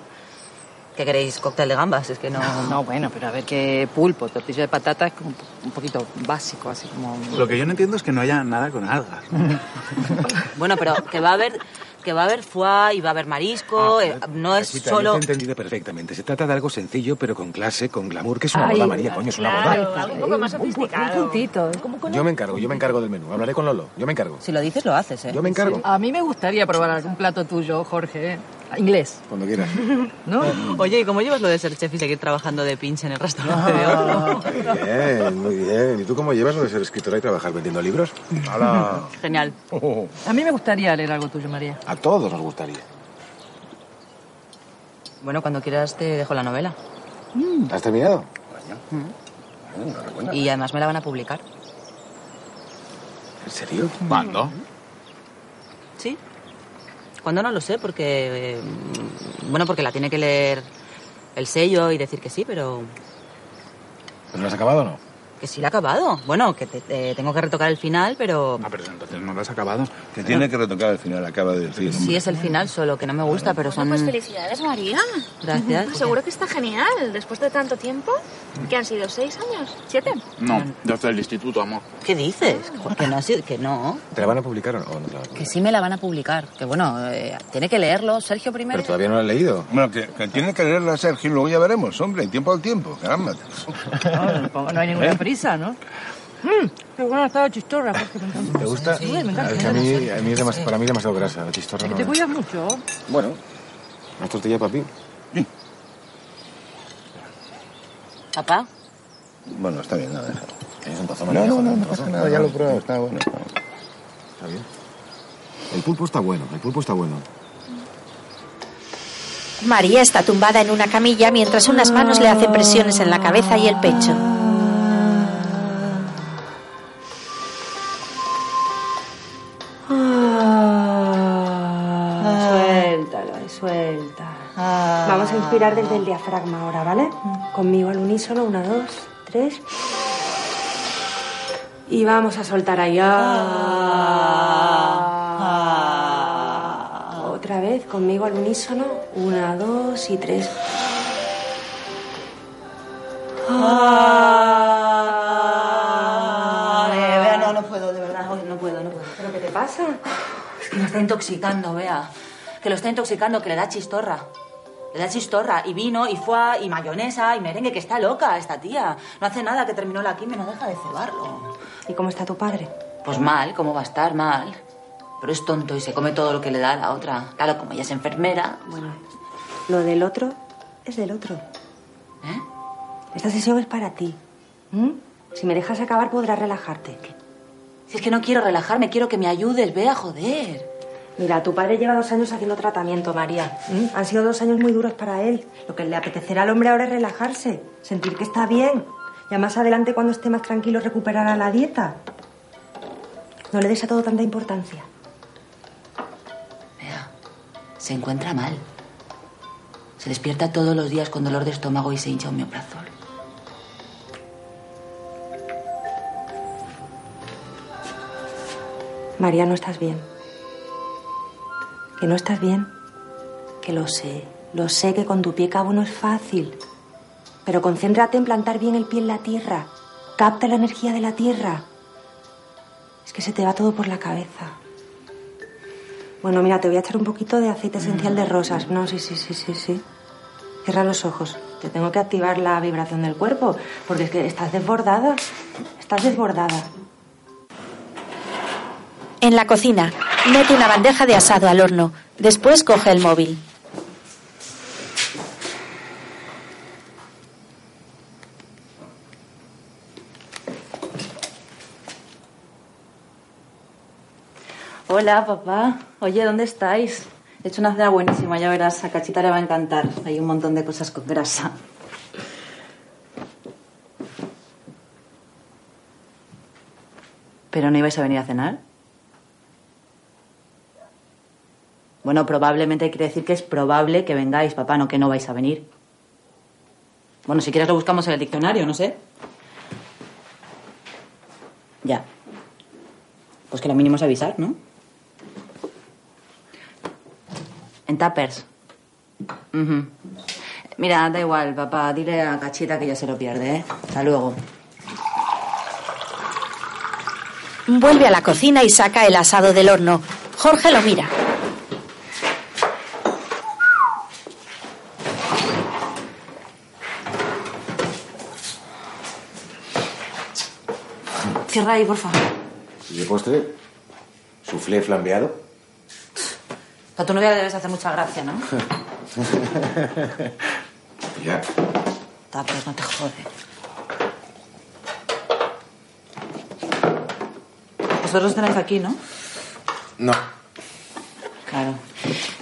¿Qué queréis? ¿Cóctel de gambas? Es que no... No, bueno, pero a ver qué pulpo, tortilla de patata es como un po- un poquito básico, así como... Lo que yo no entiendo es que no haya nada con algas. Bueno, pero que va a haber que va a haber foie y va a haber marisco, eh, no es Yo solo... te he entendido perfectamente. Se trata de algo sencillo, pero con clase, con glamour, que es una Ay, boda, María, coño, es una boda. un poco más sofisticado. Un puntito, con Yo me encargo, yo me encargo del menú. Hablaré con Lolo. Yo me encargo. Si lo dices, lo haces, ¿eh? Yo me encargo. A mí me gustaría probar algún plato tuyo, Jorge. Inglés, Cuando quieras. ¿no? Oye, ¿y cómo llevas lo de ser chef y seguir trabajando de pinche en el restaurante de Ah, oro? Bien, muy bien. ¿Y tú cómo llevas lo de ser escritora y trabajar vendiendo libros? ¡Hala! Genial. A mí me gustaría leer algo tuyo, María. A todos nos gustaría. Bueno, cuando quieras te dejo la novela. ¿Has terminado? Y además me la van a publicar. ¿En serio? ¿Cuándo? ¿Sí? ¿Cuándo no lo sé? Porque... eh, bueno, porque la tiene que leer el sello y decir que sí, pero... ¿Pero lo has acabado o no? Que sí la he acabado. Bueno, que te- te tengo que retocar el final, pero... Ah, pero entonces no lo has acabado. Que tiene que retocar al final, acaba de decir. Sí es el final solo, que no me gusta, pero son... Pues felicidades, María. Gracias. Seguro que está genial. Después de tanto tiempo, que han sido seis años, siete. No, desde el instituto, amor. ¿Qué dices? Que no, ha sido- que no. ¿Te la van a publicar o no? ¿O no te la van a Que sí me la van a publicar. Que bueno, eh, tiene que leerlo Sergio primero. Pero todavía no la has leído. Bueno, que, que tiene que leerla Sergio y luego ya veremos, hombre, tiempo al tiempo, caramba. No, no hay ninguna ¿Eh? Prisa, ¿no? Mm, qué buena está la chistorra, Jorge, me encanta. ¿Te gusta? Sí, me encanta. Es que a mí, a mí es demas- para mí es demasiado grasa. La chistorra Que te cuidas mucho. Bueno, ¿una tortilla para ti? Papá, Bueno, está bien, nada, déjalo. Es un No, no, no, no pasa nada, ya lo he probado, está bueno. Está bien. El pulpo está bueno, el pulpo está bueno. María está tumbada en una camilla mientras unas manos le hacen presiones en la cabeza y el pecho. Vamos a inspirar desde el diafragma ahora, ¿vale? Conmigo al unísono, una, dos, tres. Y vamos a soltar ahí. Ah. Otra vez, conmigo al unísono, una, dos y tres. Eh, Bea, no, no puedo, de verdad, hoy no puedo, no puedo. ¿Pero qué te pasa? Es que lo está intoxicando, Bea. Que lo está intoxicando, que le da chistorra. Le da chistorra, y vino, y foie, y mayonesa, y merengue, que está loca esta tía. No hace nada que terminó la quimio, no deja de cebarlo. ¿Y cómo está tu padre? Pues mal, ¿cómo va a estar? Mal. Pero es tonto y se come todo lo que le da a la otra. Claro, como ella es enfermera. Bueno, lo del otro es del otro. ¿Eh? Esta sesión es para ti. ¿Mm? Si me dejas acabar podrás relajarte. Si es que no quiero relajarme, quiero que me ayudes, Bea, joder. Mira, tu padre lleva dos años haciendo tratamiento, María. ¿Mm? Han sido dos años muy duros para él. Lo que le apetecerá al hombre ahora es relajarse, sentir que está bien. Ya más adelante, cuando esté más tranquilo, recuperará la dieta. No le des a todo tanta importancia. Se encuentra mal. Se despierta todos los días con dolor de estómago y se hincha un mioprazol. María, no estás bien. Que no estás bien. Que lo sé. Lo sé que con tu pie cabo no es fácil. Pero concéntrate en plantar bien el pie en la tierra. Capta la energía de la tierra. Es que se te va todo por la cabeza. Bueno, mira, te voy a echar un poquito de aceite esencial de rosas. No, sí, sí, sí, sí, sí. Cierra los ojos. Te tengo que activar la vibración del cuerpo, porque es que estás desbordada. Estás desbordada. En la cocina, mete una bandeja de asado al horno. Después coge el móvil. Hola, papá. Oye, ¿dónde estáis? He hecho una cena buenísima, ya verás, a Cachita le va a encantar. Hay un montón de cosas con grasa. ¿Pero no ibais a venir a cenar? Bueno, probablemente quiere decir que es probable que vengáis, papá, no que no vais a venir. Bueno, si quieres lo buscamos en el diccionario, no sé. Ya. Pues que lo mínimo es avisar, ¿no? En tuppers. Ujú. Mira, da igual, papá. Dile a Cachita que ya se lo pierde, ¿eh? Hasta luego. Vuelve a la cocina y saca el asado del horno. Jorge lo mira. Cierra ahí, por favor. ¿Y de postre? ¿Suflé flambeado? A tu novia le debes hacer mucha gracia, ¿no? ya. Tuppers, no te jode. Vosotros tenéis aquí, ¿no? No. Claro.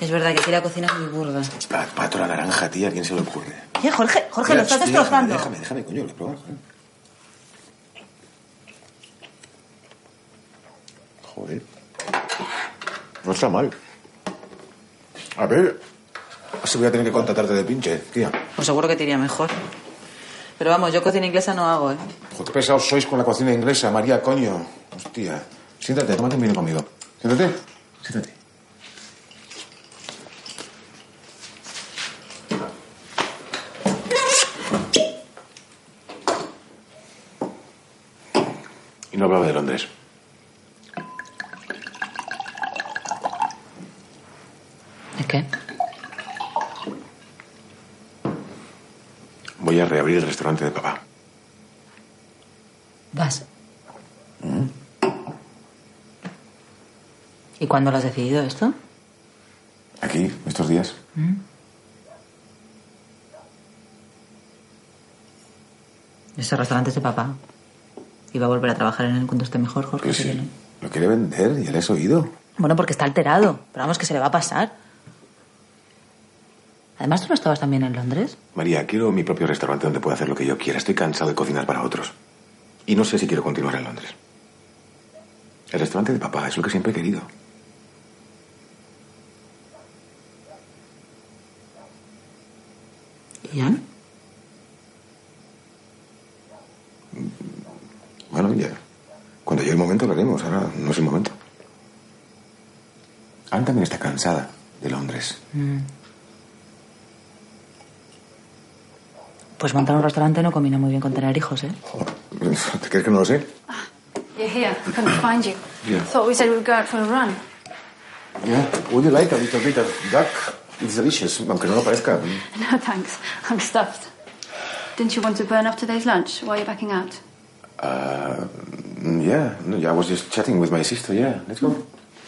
Es verdad que aquí la cocina es muy burda. Pa- Pato la naranja, tía, ¿a quién se le ocurre? Oye, Jorge, Jorge, lo Mira, estás sí, destrozando. Déjame, déjame, coño, voy a probar. Joder. No está mal. A ver. Si voy a tener que contratarte de pinche, tía. Pues seguro que te iría mejor. Pero vamos, yo cocina inglesa no hago, ¿eh? Joder, qué pesados sois con la cocina inglesa, María, coño. Hostia. Siéntate, tómate un vino conmigo. Siéntate. Siéntate. Y no hablaba de Londres. ¿De qué? Voy a reabrir el restaurante de papá. Vas. ¿Y cuándo lo has decidido esto? Aquí, estos días. Ese restaurante es de papá. Y va a volver a trabajar en él cuando esté mejor, Jorge. Sí. no. Lo quiere vender, ya le has oído. Bueno, porque está alterado. Pero vamos, que se le va a pasar. Además, ¿tú no estabas también en Londres? María, quiero mi propio restaurante donde pueda hacer lo que yo quiera. Estoy cansado de cocinar para otros. Y no sé si quiero continuar en Londres. El restaurante de papá es lo que siempre he querido. ¿Y Ann? Bueno, ya. Cuando llegue el momento lo haremos. Ahora no es el momento. Anne también está cansada de Londres. Mm. Pues montar un restaurante no combina muy bien con tener hijos, ¿eh? ¿Te crees que no lo sé? You're here. I couldn't find you. Yeah. Thought we said we'd go out for a run. Yeah. Would you like a little bit of duck? It's delicious, aunque no lo parezca. No, thanks. I'm stuffed. Didn't you want to burn off today's lunch while you're backing out? Uh, yeah, no, I was just chatting with my sister. Yeah, let's go.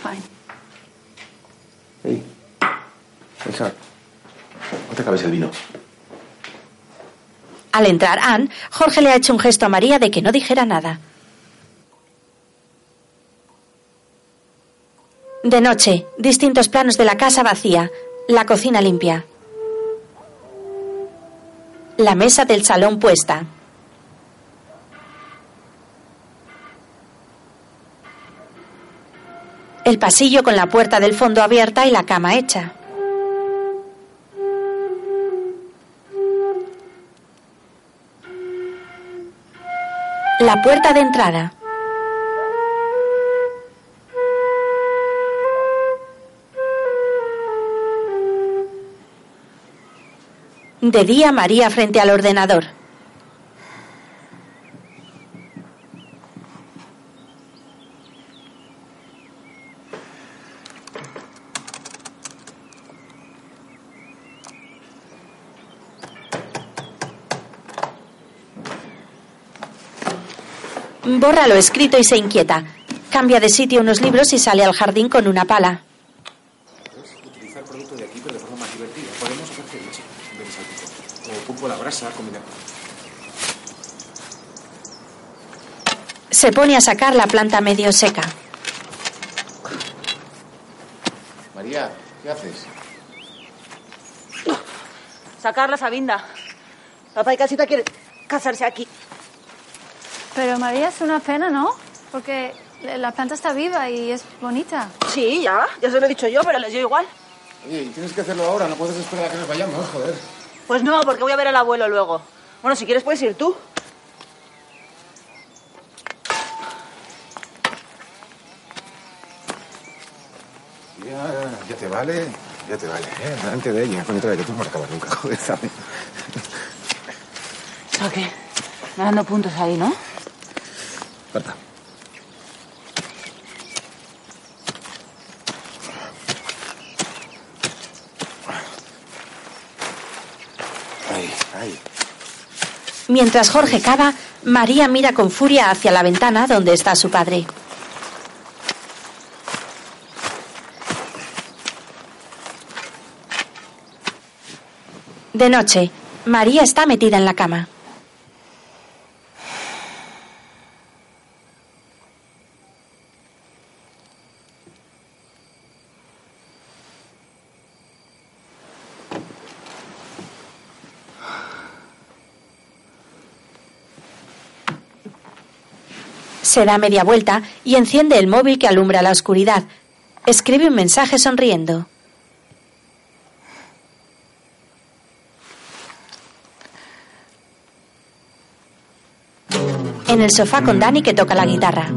Fine. Hey, Elsa, no te acabes el vino. Al entrar Anne, Jorge le ha hecho un gesto a María de que no dijera nada. De noche, distintos planos de la casa vacía, la cocina limpia. La mesa del salón puesta. El pasillo con la puerta del fondo abierta y la cama hecha. La puerta de entrada. De día María frente al ordenador. Borra lo escrito y se inquieta. Cambia de sitio unos libros y sale al jardín con una pala. Utilizar producto de aquí, pero de forma más divertida. Podemos hacer ceviche en vez de salpicón. O pulpo a la brasa combinado. Se pone a sacar la planta medio seca. María, ¿qué haces? Sacar la sabinda. Papá y Casita quieren casarse aquí. Pero María, es una pena, ¿no? Porque la planta está viva y es bonita. Sí, ya, ya se lo he dicho yo, pero les dio igual. Oye, y tienes que hacerlo ahora, no puedes esperar a que nos vayamos, joder. Pues no, porque voy a ver al abuelo luego. Bueno, si quieres puedes ir tú. Ya, ya te vale, ya te vale, ¿eh? Delante de ella, coño, que tú no acabas nunca, joder, ¿sabes? ¿Eso qué? Me dando puntos ahí, ¿no? Mientras Jorge cava, María mira con furia hacia la ventana donde está su padre. De noche, María está metida en la cama. Se da media vuelta y enciende el móvil que alumbra la oscuridad. Escribe un mensaje sonriendo. En el sofá con Dani que toca la guitarra.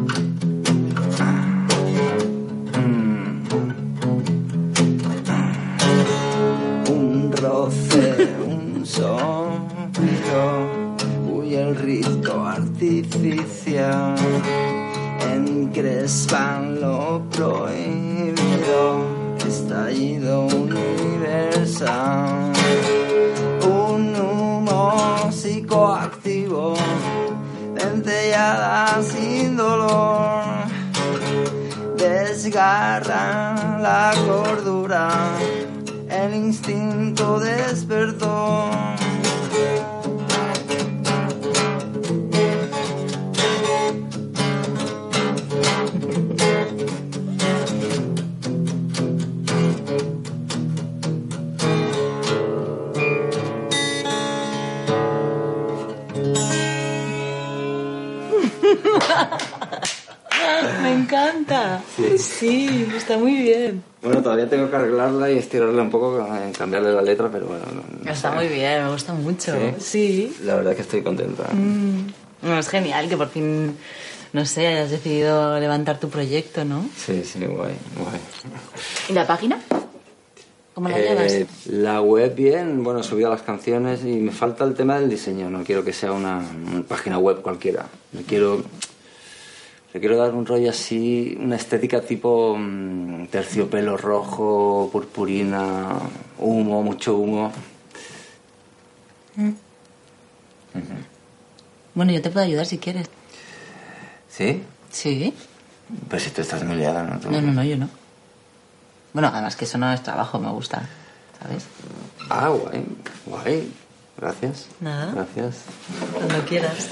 Artificial, encrespan lo prohibido, estallido universal, un humo psicoactivo, centellada sin dolor, desgarra la cordura el instinto despertó. Encanta. Sí. Sí, está muy bien. Bueno, todavía tengo que arreglarla y estirarla un poco, eh, cambiarle la letra, pero bueno. no- no Está sé. muy bien, me gusta mucho. ¿Sí? Sí. La verdad es que estoy contenta. Mm. No, es genial que por fin, no sé, hayas decidido levantar tu proyecto, ¿no? Sí, sí, guay, guay. ¿Y la página? ¿Cómo la Eh, llevas? la web bien, bueno, he subido las canciones y me falta el tema del diseño. No quiero que sea una, una página web cualquiera. Le quiero, le quiero dar un rollo así, una estética tipo mm, terciopelo rojo, purpurina, humo, mucho humo. Mm. Bueno, yo te puedo ayudar si quieres. ¿Sí? Sí. Pues si tú estás muy liada, ¿no? Tú- No, no, no, yo no. Bueno, además que eso no es trabajo, me gusta, ¿sabes? Ah, guay, guay. Gracias. Nada. Gracias. Cuando quieras.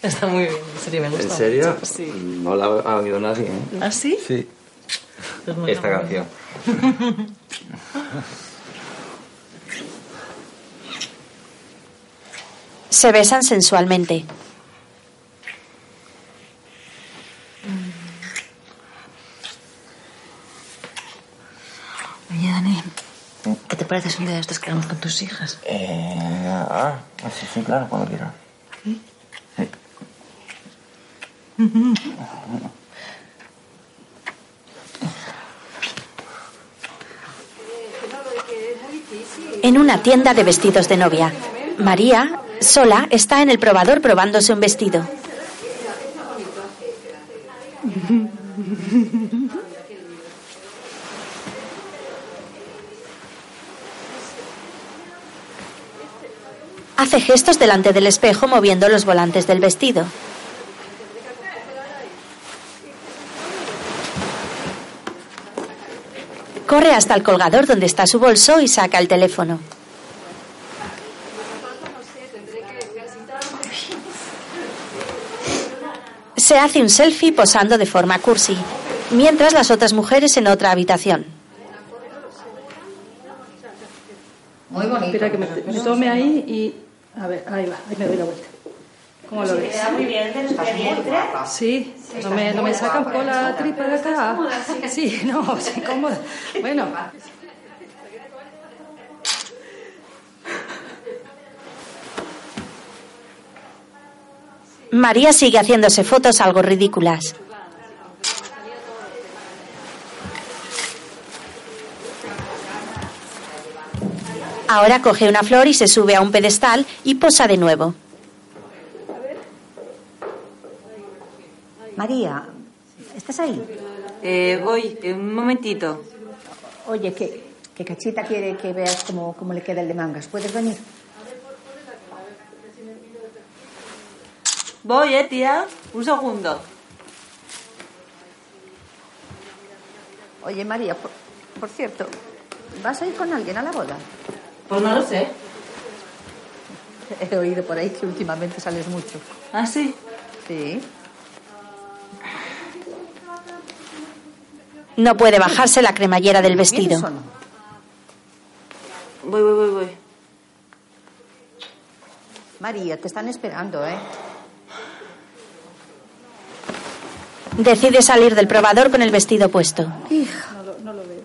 Está muy bien, en serio, me gusta. ¿En serio? mucho. Sí. No la ha oído nadie, ¿eh? ¿Ah, sí? Sí. Pues muy Esta canción. Se besan sensualmente. Oye, Dani, ¿qué te parece si un día de estos que hagamos con tus hijas? Eh, ah, sí, sí, claro, cuando quiera. En una tienda de vestidos de novia, María, sola, está en el probador probándose un vestido. Hace gestos delante del espejo moviendo los volantes del vestido. Corre hasta el colgador donde está su bolso y saca el teléfono. Se hace un selfie posando de forma cursi, mientras las otras mujeres en otra habitación. Muy bonito. Espera que me, me tome ahí y... A ver, ahí va, ahí me doy la vuelta. ¿Cómo lo ves? muy bien Sí, no me, no me saca un poco la tripa de acá. Sí, no, sí, cómoda. Bueno, María sigue haciéndose fotos algo ridículas. Ahora coge una flor y se sube a un pedestal y posa de nuevo. María, ¿estás ahí? Eh, voy, un momentito. Oye, que, que Cachita quiere que veas cómo, cómo le queda el de mangas. ¿Puedes venir? Voy, eh, tía. Un segundo. Oye, María, por, por cierto, ¿vas a ir con alguien a la boda? Pues no lo sé. He oído por ahí que últimamente sales mucho. ¿Ah, sí? Sí. No puede bajarse la cremallera del vestido. Voy, voy, voy, voy. María, te están esperando, ¿eh? Decide salir del probador con el vestido puesto. Hija, no lo, no lo veo.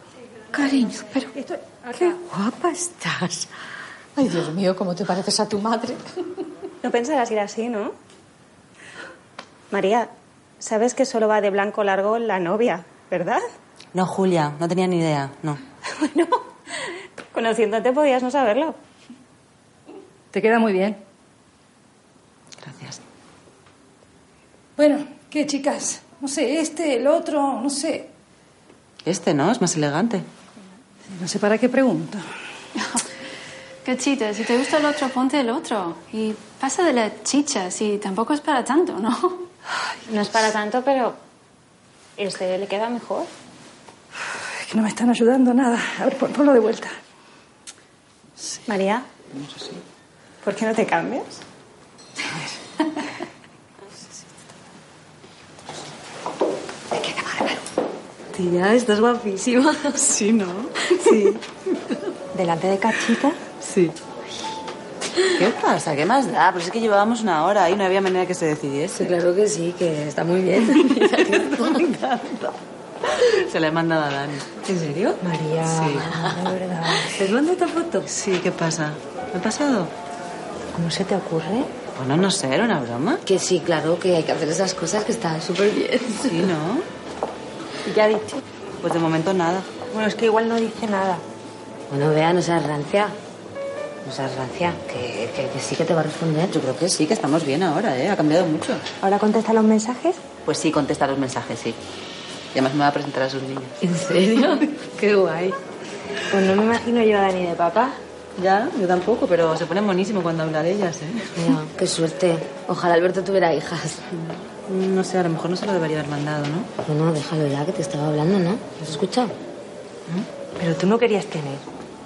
cariño, pero qué guapa estás. Ay, Dios mío, ¿cómo te pareces a tu madre? No pensarás ir así, ¿no? María, sabes que solo va de blanco largo la novia, ¿verdad? No, Julia, no tenía ni idea, no. Bueno, conociéndote podías no saberlo. te queda muy bien. Gracias. Bueno, ¿qué chicas? No sé, este, el otro, no sé. Este, ¿no? Es más elegante. No sé para qué pregunto. Cachita, si te gusta el otro, ponte el otro. Y pasa de la chicha, si tampoco es para tanto, ¿no? No es para tanto, pero este le queda mejor. Es que no me están ayudando nada. A ver, pon- ponlo de vuelta. María, ¿por qué no te cambias? Tía, estás guapísima. Sí, ¿no? Sí. ¿Delante de Cachita? Sí. ¿Qué pasa? ¿Qué más da? Pues es que llevábamos una hora y no había manera que se decidiese. Claro que sí, que está muy bien. Me encanta. Se la he mandado a Dani. ¿En serio? María, Sí. de verdad. ¿Te mando esta foto? Sí, ¿qué pasa? ¿Me he pasado? ¿Cómo se te ocurre? Bueno, no sé, era una broma. Que sí, claro, que hay que hacer esas cosas que están súper bien. Sí, ¿no? ¿Ya ha dicho? Pues de momento nada. Bueno, es que igual no dice nada. Bueno, vea, no seas rancia. No seas rancia, que, que, que sí que te va a responder. Yo creo que sí, que estamos bien ahora, ¿eh? Ha cambiado mucho. ¿Ahora contesta los mensajes? Pues sí, contesta los mensajes, sí. Y además me va a presentar a sus niños. ¿En serio? Qué guay. Pues no me imagino yo a Dani de papá. Ya, yo tampoco, pero se pone buenísimo cuando habla de ellas, ¿eh? Mira, qué suerte. Ojalá Alberto tuviera hijas. No sé, a lo mejor no se lo debería haber mandado, ¿no? Bueno, déjalo ya, que te estaba hablando, ¿no? ¿Lo has escuchado? Pero tú no querías tener.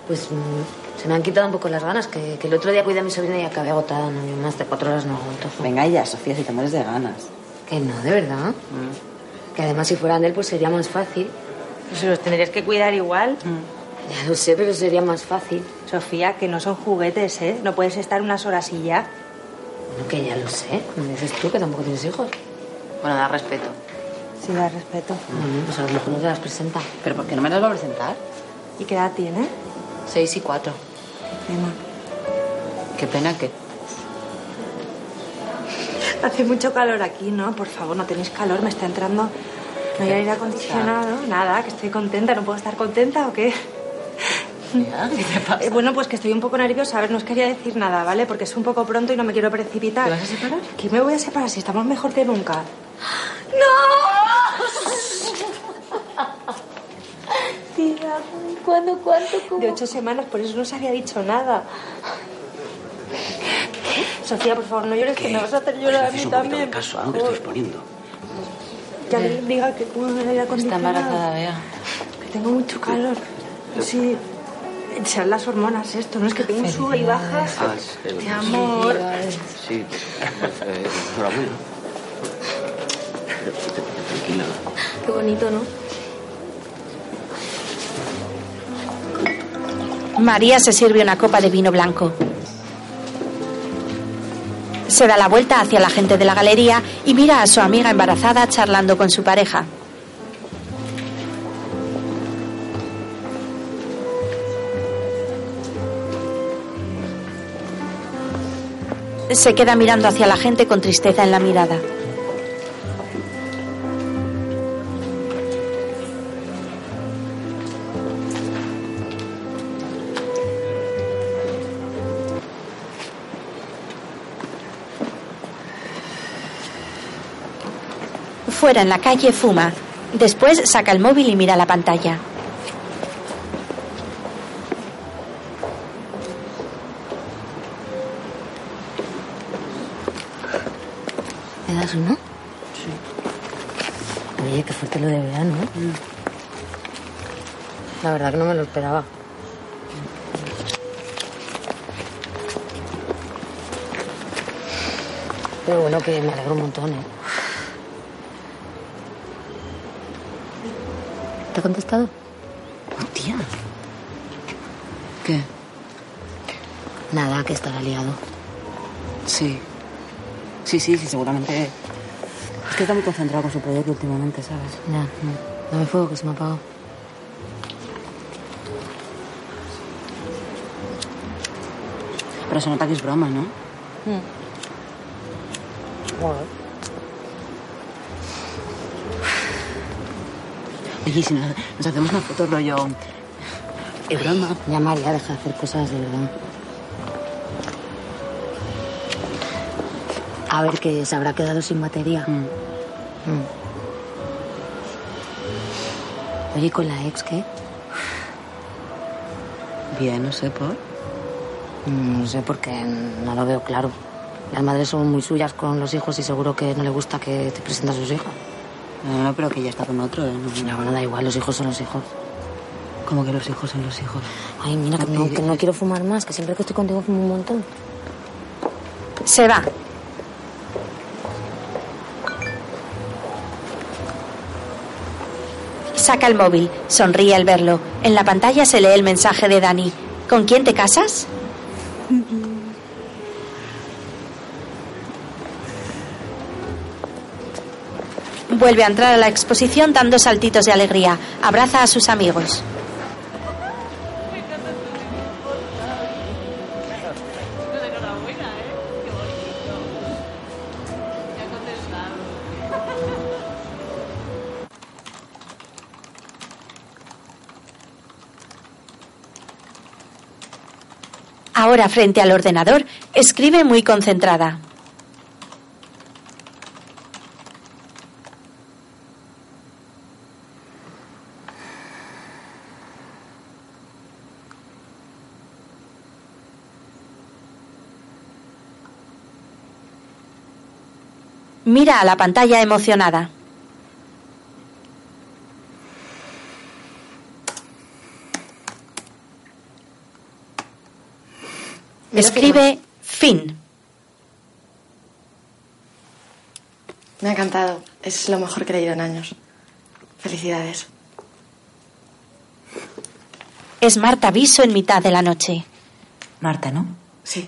Pues mm, se me han quitado un poco las ganas, que, que el otro día cuidé a mi sobrina y acabé agotada, no, más de cuatro horas no aguanto. Venga ya, Sofía, si te mueres de ganas. Que no, de verdad. Que además si fueran de él, pues sería más fácil. Pues los tendrías que cuidar igual. Ya lo sé, pero sería más fácil. Sofía, que no son juguetes, ¿eh? No puedes estar unas horas y ya. Bueno, que ya lo sé. Me dices tú que tampoco tienes hijos. Bueno, da respeto. Sí, da respeto. Bueno, pues a lo mejor no te las presenta. ¿Pero por qué no me las va a presentar? ¿Y qué edad tiene? Seis y cuatro. Emma. Qué pena que... Hace mucho calor aquí, ¿no? Por favor, no tenéis calor, me está entrando. No hay aire acondicionado, nada, que estoy contenta. ¿No puedo estar contenta o qué? ¿Qué te pasa? Eh, bueno, pues que estoy un poco nerviosa. A ver, no os quería decir nada, ¿vale? Porque es un poco pronto y no me quiero precipitar. ¿Te vas a separar? ¿Qué me voy a separar si estamos mejor que nunca? ¿cuándo, cuánto, cómo? De ocho semanas, por eso no se había dicho nada. Sofía, por favor, no llores, que me vas a hacer llorar a mí de también. caso a que favor. estoy exponiendo. Que alguien diga que pongo el aire acondicionado. embarazada, Bea. Que tengo mucho calor. Sí. Serán las hormonas esto, no es que tengo un sube y bajas. Ah, Mi amor. Sí, eh, enhorabuena. Tranquila. Qué bonito, ¿no? María se sirve una copa de vino blanco. Se da la vuelta hacia la gente de la galería y mira a su amiga embarazada charlando con su pareja. Se queda mirando hacia la gente con tristeza en la mirada. Fuera en la calle fuma. Después saca el móvil y mira la pantalla. ¿Me das uno? Sí. Oye, qué fuerte lo de verano, ¿no? La verdad que no me lo esperaba. Pero bueno, que me alegro un montón, ¿eh? ¿Te ha contestado? Tía. ¿Qué? Nada, que estará liado. Sí. Sí, sí, sí, seguramente. Es que está muy concentrado con su proyecto últimamente, ¿sabes? Ya, dame fuego que se me ha apagado. Pero se nota que es broma, ¿no? Oye, ¿y si nos, nos hacemos una foto rollo. Es broma. Ya, María, deja de hacer cosas de verdad. A ver, que se habrá quedado sin batería. Mm. Oye, ¿y con la ex qué? Bien, no sé por. Mm, No sé, porque no lo veo claro. Las madres son muy suyas con los hijos y seguro que no le gusta que te presenten a sus hijos. No, no, pero que ya está con otro, ¿eh? No, Ya, bueno, da igual, los hijos son los hijos. Como que los hijos son los hijos. Ay, mira, que no, que no quiero fumar más, que siempre que estoy contigo fumo un montón. Se va. Saca el móvil, sonríe al verlo. En la pantalla se lee el mensaje de Dani. ¿Con quién te casas? Vuelve a entrar a la exposición dando saltitos de alegría. Abraza a sus amigos. Ahora frente al ordenador, escribe muy concentrada. Mira a la pantalla emocionada. Escribe fin. Me ha encantado. Es lo mejor que he leído en años. Felicidades. Es Marta Viso en mitad de la noche. Marta, ¿no? Sí.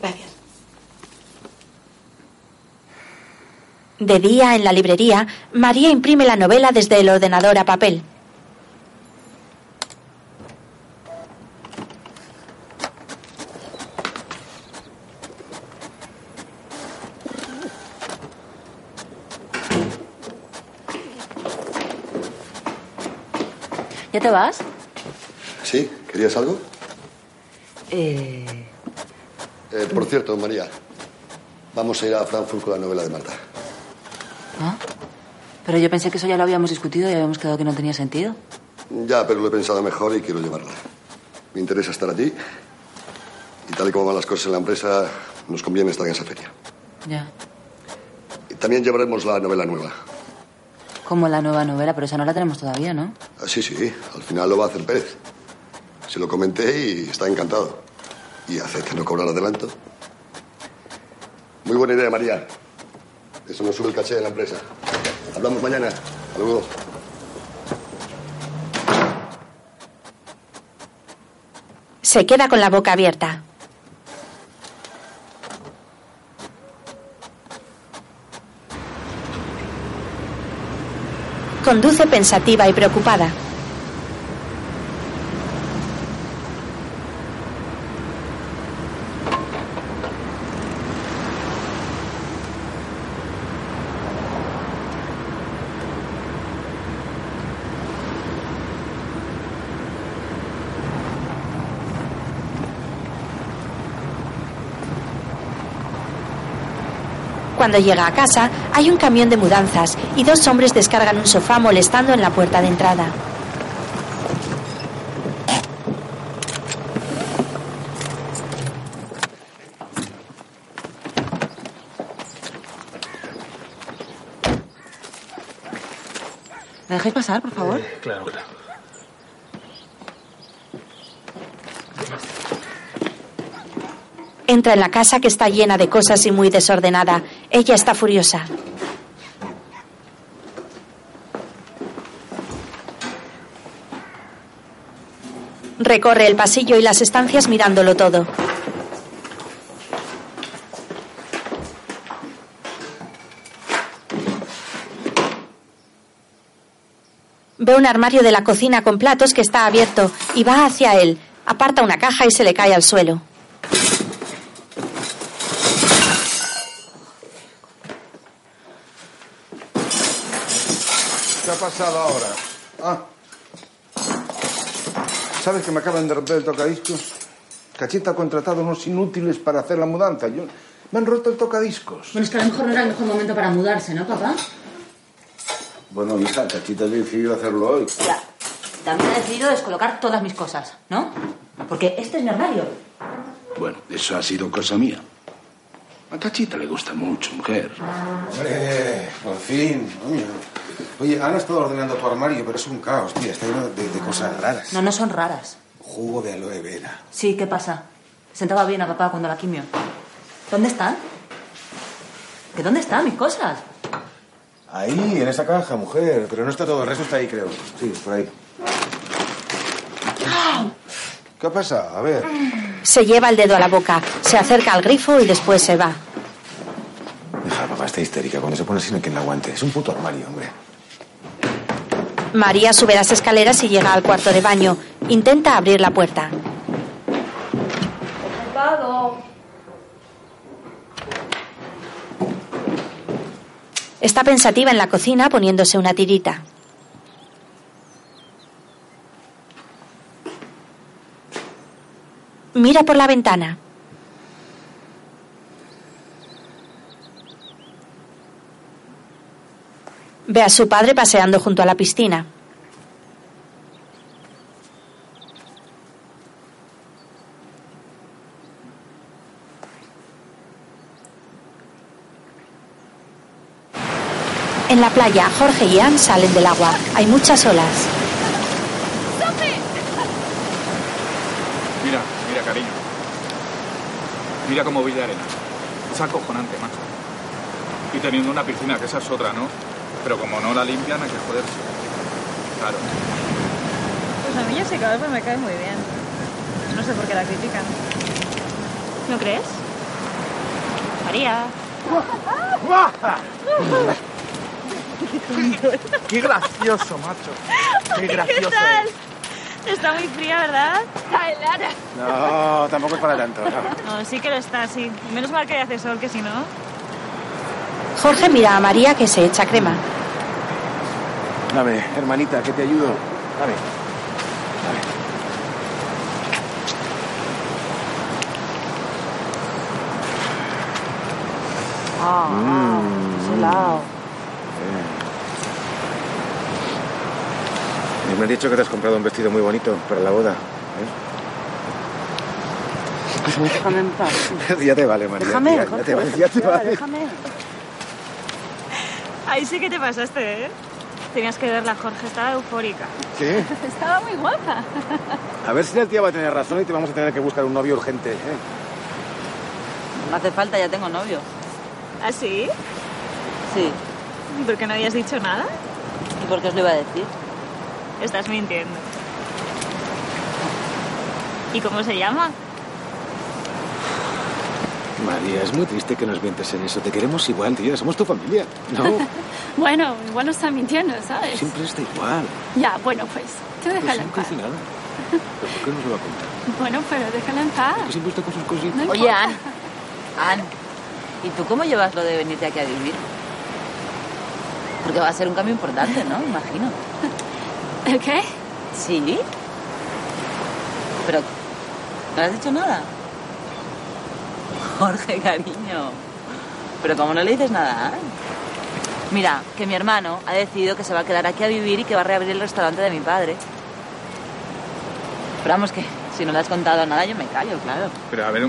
Gracias. De día, en la librería, María imprime la novela desde el ordenador a papel. ¿Ya te vas? ¿Sí? ¿Querías algo? Eh... Eh, por cierto, María, vamos a ir a Frankfurt con la novela de Marta. ¿Ah? Pero yo pensé que eso ya lo habíamos discutido y habíamos quedado que no tenía sentido. Ya, pero lo he pensado mejor y quiero llevarla. Me interesa estar allí. Y tal y como van las cosas en la empresa, nos conviene estar en esa feria. Ya. Y también llevaremos la novela nueva. Como la nueva novela, pero esa no la tenemos todavía, ¿no? Ah, sí, sí, al final lo va a hacer Pérez. Se lo comenté y está encantado. Y acepta no cobrar adelanto. Muy buena idea, María. Eso nos sube el caché de la empresa. Hablamos mañana. Hasta luego. Se queda con la boca abierta. Conduce pensativa y preocupada. Cuando llega a casa, hay un camión de mudanzas y dos hombres descargan un sofá molestando en la puerta de entrada. ¿Me dejáis pasar, por favor? Claro, claro. Entra en la casa que está llena de cosas y muy desordenada. Ella está furiosa. Recorre el pasillo y las estancias mirándolo todo. Ve un armario de la cocina con platos que está abierto y va hacia él. Aparta una caja y se le cae al suelo. Pasado ahora? Ah. ¿Sabes que me acaban de romper el tocadiscos? Cachita ha contratado unos inútiles para hacer la mudanza. Yo... Me han roto el tocadiscos. Bueno, es que a lo mejor no era el mejor momento para mudarse, ¿no, papá? Bueno, hija, Cachita ha decidido hacerlo hoy. Ya. También he decidido descolocar todas mis cosas, ¿no? Porque este es mi armario. Bueno, eso ha sido cosa mía. A Cachita le gusta mucho, mujer. Hombre, por fin. Oye, Ana ha estado ordenando tu armario, pero es un caos, tía. Está lleno de, de cosas raras. No, no son raras. Jugo de aloe vera. Sí, ¿qué pasa? Sentaba bien a papá cuando la quimio. ¿Dónde están? ¿Que dónde están mis cosas? Ahí, en esa caja, mujer. Pero no está todo, el resto está ahí, creo. Sí, por ahí. ¿Qué ha pasado? A ver. Se lleva el dedo a la boca, se acerca al grifo y después se va. Deja, papá, está histérica. Cuando se pone así no hay quien la aguante. Es un puto armario, hombre. María sube las escaleras y llega al cuarto de baño. Intenta abrir la puerta. Está pensativa en la cocina poniéndose una tirita. Mira por la ventana. Ve a su padre paseando junto a la piscina. En la playa, Jorge y Ann salen del agua. Hay muchas olas. Mira, mira, cariño. Mira cómo vi de arena. Es acojonante, macho. Y teniendo una piscina, que esa es otra, ¿no? Pero como no la limpian, hay que joderse. Claro. Pues a mí Jessica Alba me cae muy bien. No sé por qué la critican. ¿No crees? María. Qué gracioso, macho. Qué gracioso. ¿Qué tal? Está muy fría, ¿verdad? No, tampoco es para tanto. no. No, sí que lo está, sí. Menos mal que hace sol, que si no... Jorge mira a María que se echa crema. Dame, hermanita, que te ayudo. Dame. Ah, Mm. helado. Me han dicho que te has comprado un vestido muy bonito para la boda. Déjame en paz. ¿eh? ya te vale, María. Déjame, ya, te vale, ya te Espera, vale. Déjame. Ahí sí que te pasaste, ¿eh? Tenías que verla, Jorge. Estaba eufórica. Sí. Estaba muy guapa. A ver si el tío va a tener razón y te vamos a tener que buscar un novio urgente. ¿eh? No hace falta, ya tengo novio. ¿Ah, sí? Sí. ¿Por qué no habías dicho nada? ¿Y por qué os lo iba a decir? Estás mintiendo. ¿Y cómo se llama? María, es muy triste que nos mientes en eso. Te queremos igual, tío. Somos tu familia. No, Bueno, igual no está mintiendo, ¿sabes? siempre está igual. Ya, bueno, pues, tú Pues déjala en nunca paz. dice nada. ¿Pero por qué nos lo va a contar? Bueno, pero déjala en paz. Siempre está con sus cositas. No Oye. Ann, ¿y tú cómo llevas lo de venirte aquí a vivir? Porque va a ser un cambio importante, ¿no? Imagino. ¿El qué? Sí. Pero, ¿no has dicho nada? Jorge, cariño. Pero como no le dices nada, a Ann? Mira, que mi hermano ha decidido que se va a quedar aquí a vivir y que va a reabrir el restaurante de mi padre. Pero vamos, que si no le has contado nada, yo me callo, claro. Pero a ver,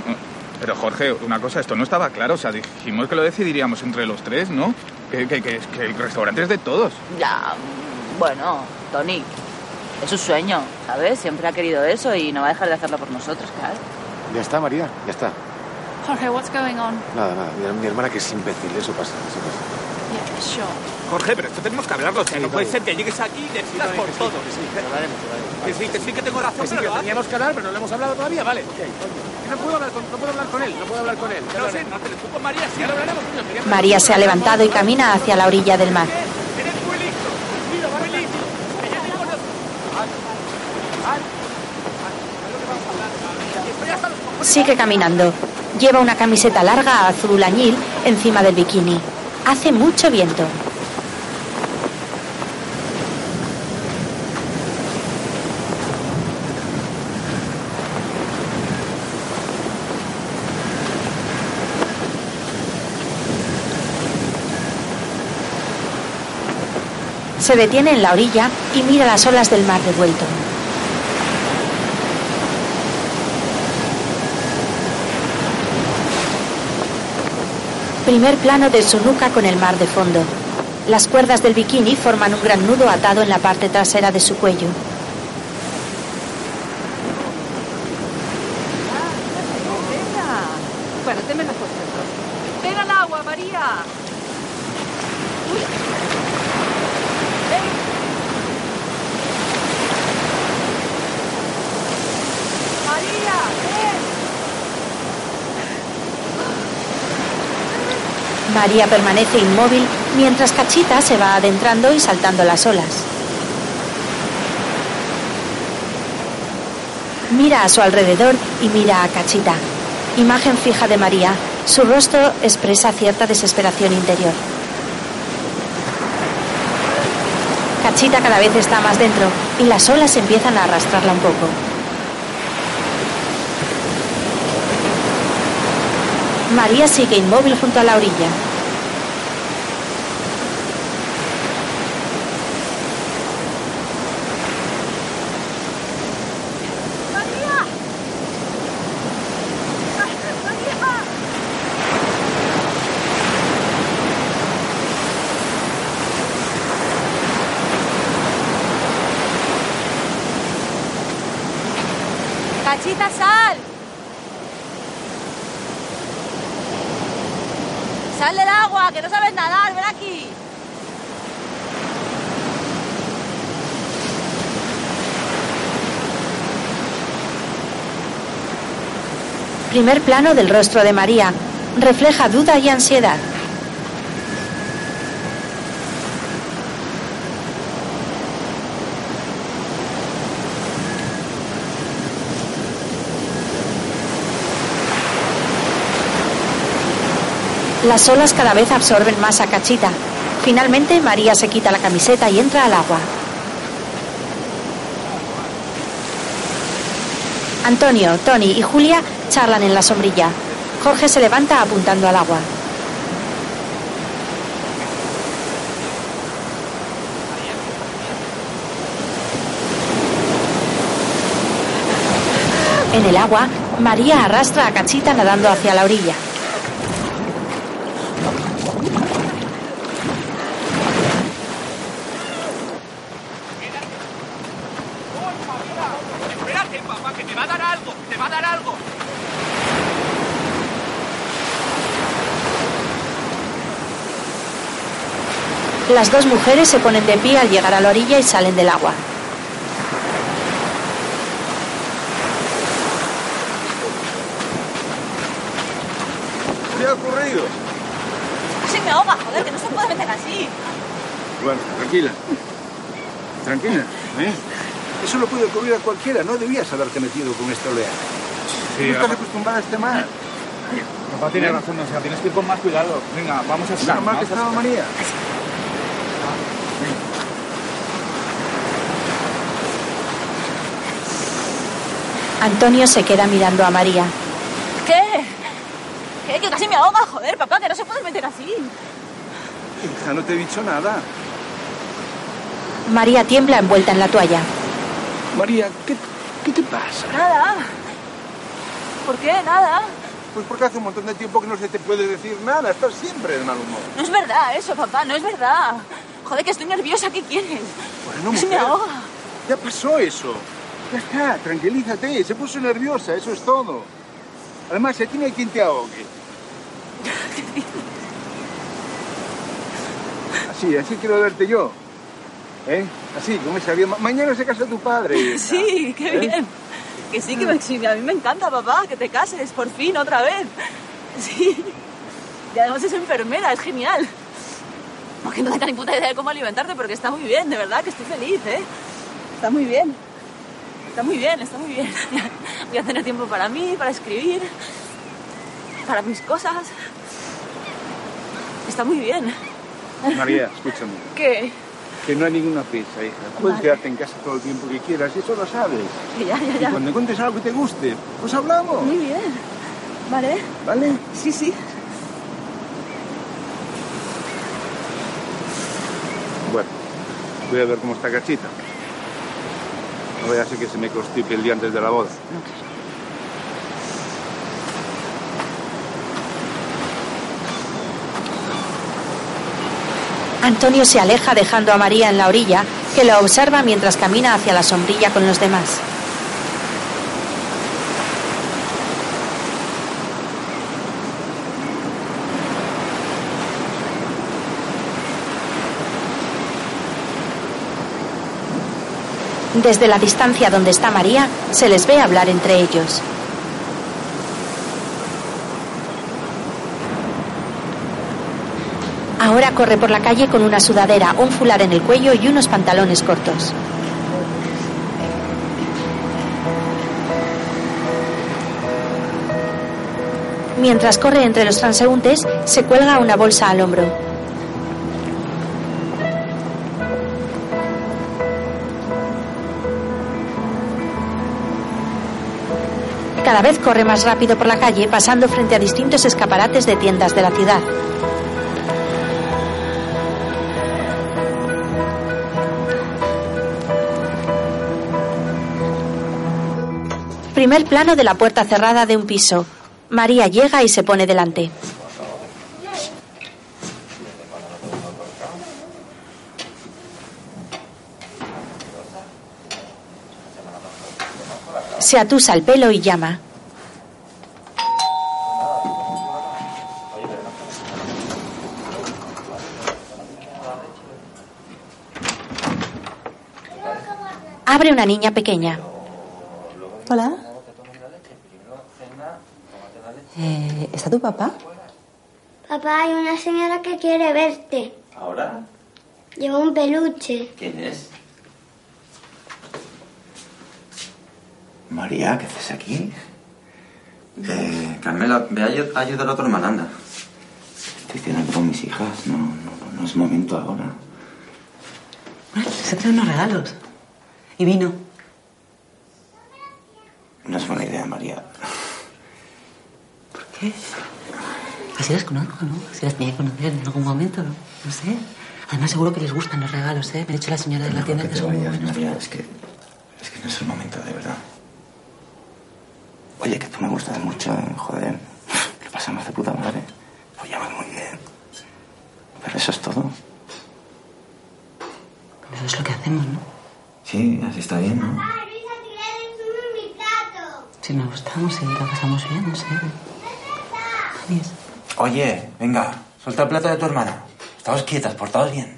pero Jorge, una cosa, esto no estaba claro. O sea, dijimos que lo decidiríamos entre los tres, ¿no? Que, que- que- que el restaurante es de todos. Ya, bueno, Tony, es su sueño, ¿sabes? Siempre ha querido eso y no va a dejar de hacerlo por nosotros, claro. Ya está, María. Ya está. Jorge, what's going on? Nada, nada. Mi, mi hermana que es imbécil. Eso pasa. Eso pasa. Yeah, sure. Jorge, pero esto tenemos que hablarlo. O sea, no puede ser que llegues aquí y decidas por todo. Que sí, que sí que tengo razón, Que sí, pero que lo teníamos que hablar, pero no lo hemos hablado todavía. Vale. No puedo hablar con, no puedo hablar con él. No puedo hablar con él. No sé, no te tú con María, sí. Lo hablaremos, quería- María se ha levantado y camina hacia la orilla del mar. Eres muy listo. Muy listo. Que ya te conozco. Sigue caminando. Lleva una camiseta larga azul añil encima del bikini. Hace mucho viento. Se detiene en la orilla y mira las olas del mar revuelto. Primer plano de su nuca con el mar de fondo. Las cuerdas del bikini forman un gran nudo atado en la parte trasera de su cuello. Bueno, te me lo Ven al agua, María. Uy. Ven. María, ven. María permanece inmóvil mientras Cachita se va adentrando y saltando las olas. Mira a su alrededor y mira a Cachita. Imagen fija de María. Su rostro expresa cierta desesperación interior. Cachita cada vez está más dentro y las olas empiezan a arrastrarla un poco. María sigue inmóvil junto a la orilla. ¡María! ¡María! Cachita, sal. Sal del agua, que no sabes nadar, ven aquí. Primer plano del rostro de María. Refleja duda y ansiedad. Las olas cada vez absorben más a Cachita. Finalmente, María se quita la camiseta y entra al agua. Antonio, Tony y Julia Charlan en la sombrilla. Jorge se levanta apuntando al agua. En el agua, María arrastra a Cachita nadando hacia la orilla. Las dos mujeres se ponen de pie al llegar a la orilla y salen del agua. ¿Qué ha ocurrido? Casi me ahoga, joder, que no se puede meter así. Bueno, tranquila. Tranquila, ¿eh? Eso lo puede ocurrir a cualquiera. No debías haberte metido con este oleaje. Sí, no estás acostumbrada a este mar. Papá tiene razón, o sea, tienes que ir con más cuidado. Venga, vamos a estar. mal que estaba María. Antonio se queda mirando a María. ¿Qué? ¿Qué? Que casi me ahoga, joder, papá, que no se puede meter así. Hija, no te he dicho nada. María tiembla envuelta en la toalla. María, ¿qué, qué te pasa? Nada. ¿Por qué? Nada. Pues porque hace un montón de tiempo que no se te puede decir nada. Estás siempre de mal humor. No es verdad eso, papá, no es verdad. Joder, que estoy nerviosa, ¿qué quieres? Bueno, Casi me mujer, ahoga. ya pasó eso. Ya está, tranquilízate. Se puso nerviosa, eso es todo. Además, aquí no hay quien te ahogue. Así, así quiero verte yo. ¿Eh? Así, con esa bien. Ma- Mañana se casa tu padre. Sí, qué ¿Eh? bien. Que sí, que a mí me encanta, papá, que te cases, por fin, otra vez. Sí. Y además es enfermera, es genial. Porque no tengo ni puta idea de cómo alimentarte, pero que está muy bien, de verdad, que estoy feliz, ¿eh? Está muy bien. Está muy bien, está muy bien. Voy a tener tiempo para mí, para escribir, para mis cosas. Está muy bien. María, escúchame. ¿Qué? Que no hay ninguna prisa, hija. Puedes Vale. quedarte en casa todo el tiempo que quieras, eso lo sabes. Que ya, ya, Y ya. cuando encuentres algo que te guste, pues hablamos. Muy bien. ¿Vale? ¿Vale? Sí, sí. Bueno, voy a ver cómo está Cachita. No vaya a que se me constipe el día antes de la boda. Antonio se aleja dejando a María en la orilla, que lo observa mientras camina hacia la sombrilla con los demás. Desde la distancia donde está María, se les ve hablar entre ellos. Ahora corre por la calle con una sudadera, un fular en el cuello y unos pantalones cortos. Mientras corre entre los transeúntes, se cuelga una bolsa al hombro. Corre más rápido por la calle, pasando frente a distintos escaparates de tiendas de la ciudad. Primer plano de la puerta cerrada de un piso. María llega y se pone delante. Se atusa el pelo y llama. Abre una niña pequeña. Hola. Eh, ¿Está tu papá? Papá, hay una señora que quiere verte. ¿Ahora? Lleva un peluche. ¿Quién es? María, ¿qué haces aquí? Eh, Carmela, ve a ayu- a ayudar a tu hermana, anda. Estoy cenando con mis hijas, no, no, no es momento ahora. Se traen unos regalos. Y vino. No es buena idea, María. ¿Qué? Así las conozco, ¿no? Así las tenía que conocer en algún momento, ¿no? No sé. Además, seguro que les gustan los regalos, ¿eh? Me ha dicho la señora de la tienda que son muy buenos. María, es que, es que no es el momento, de verdad. Oye, que tú me gustas mucho, ¿eh? joder. Lo pasamos de puta madre. Follamos muy bien. Pero eso es todo. Eso es lo que hacemos, ¿no? Sí, así está bien, ¿no? Si nos gustamos y lo pasamos bien, no sé. Anis. Oye, venga, suelta el plato de tu hermana. Estamos quietas, portados bien.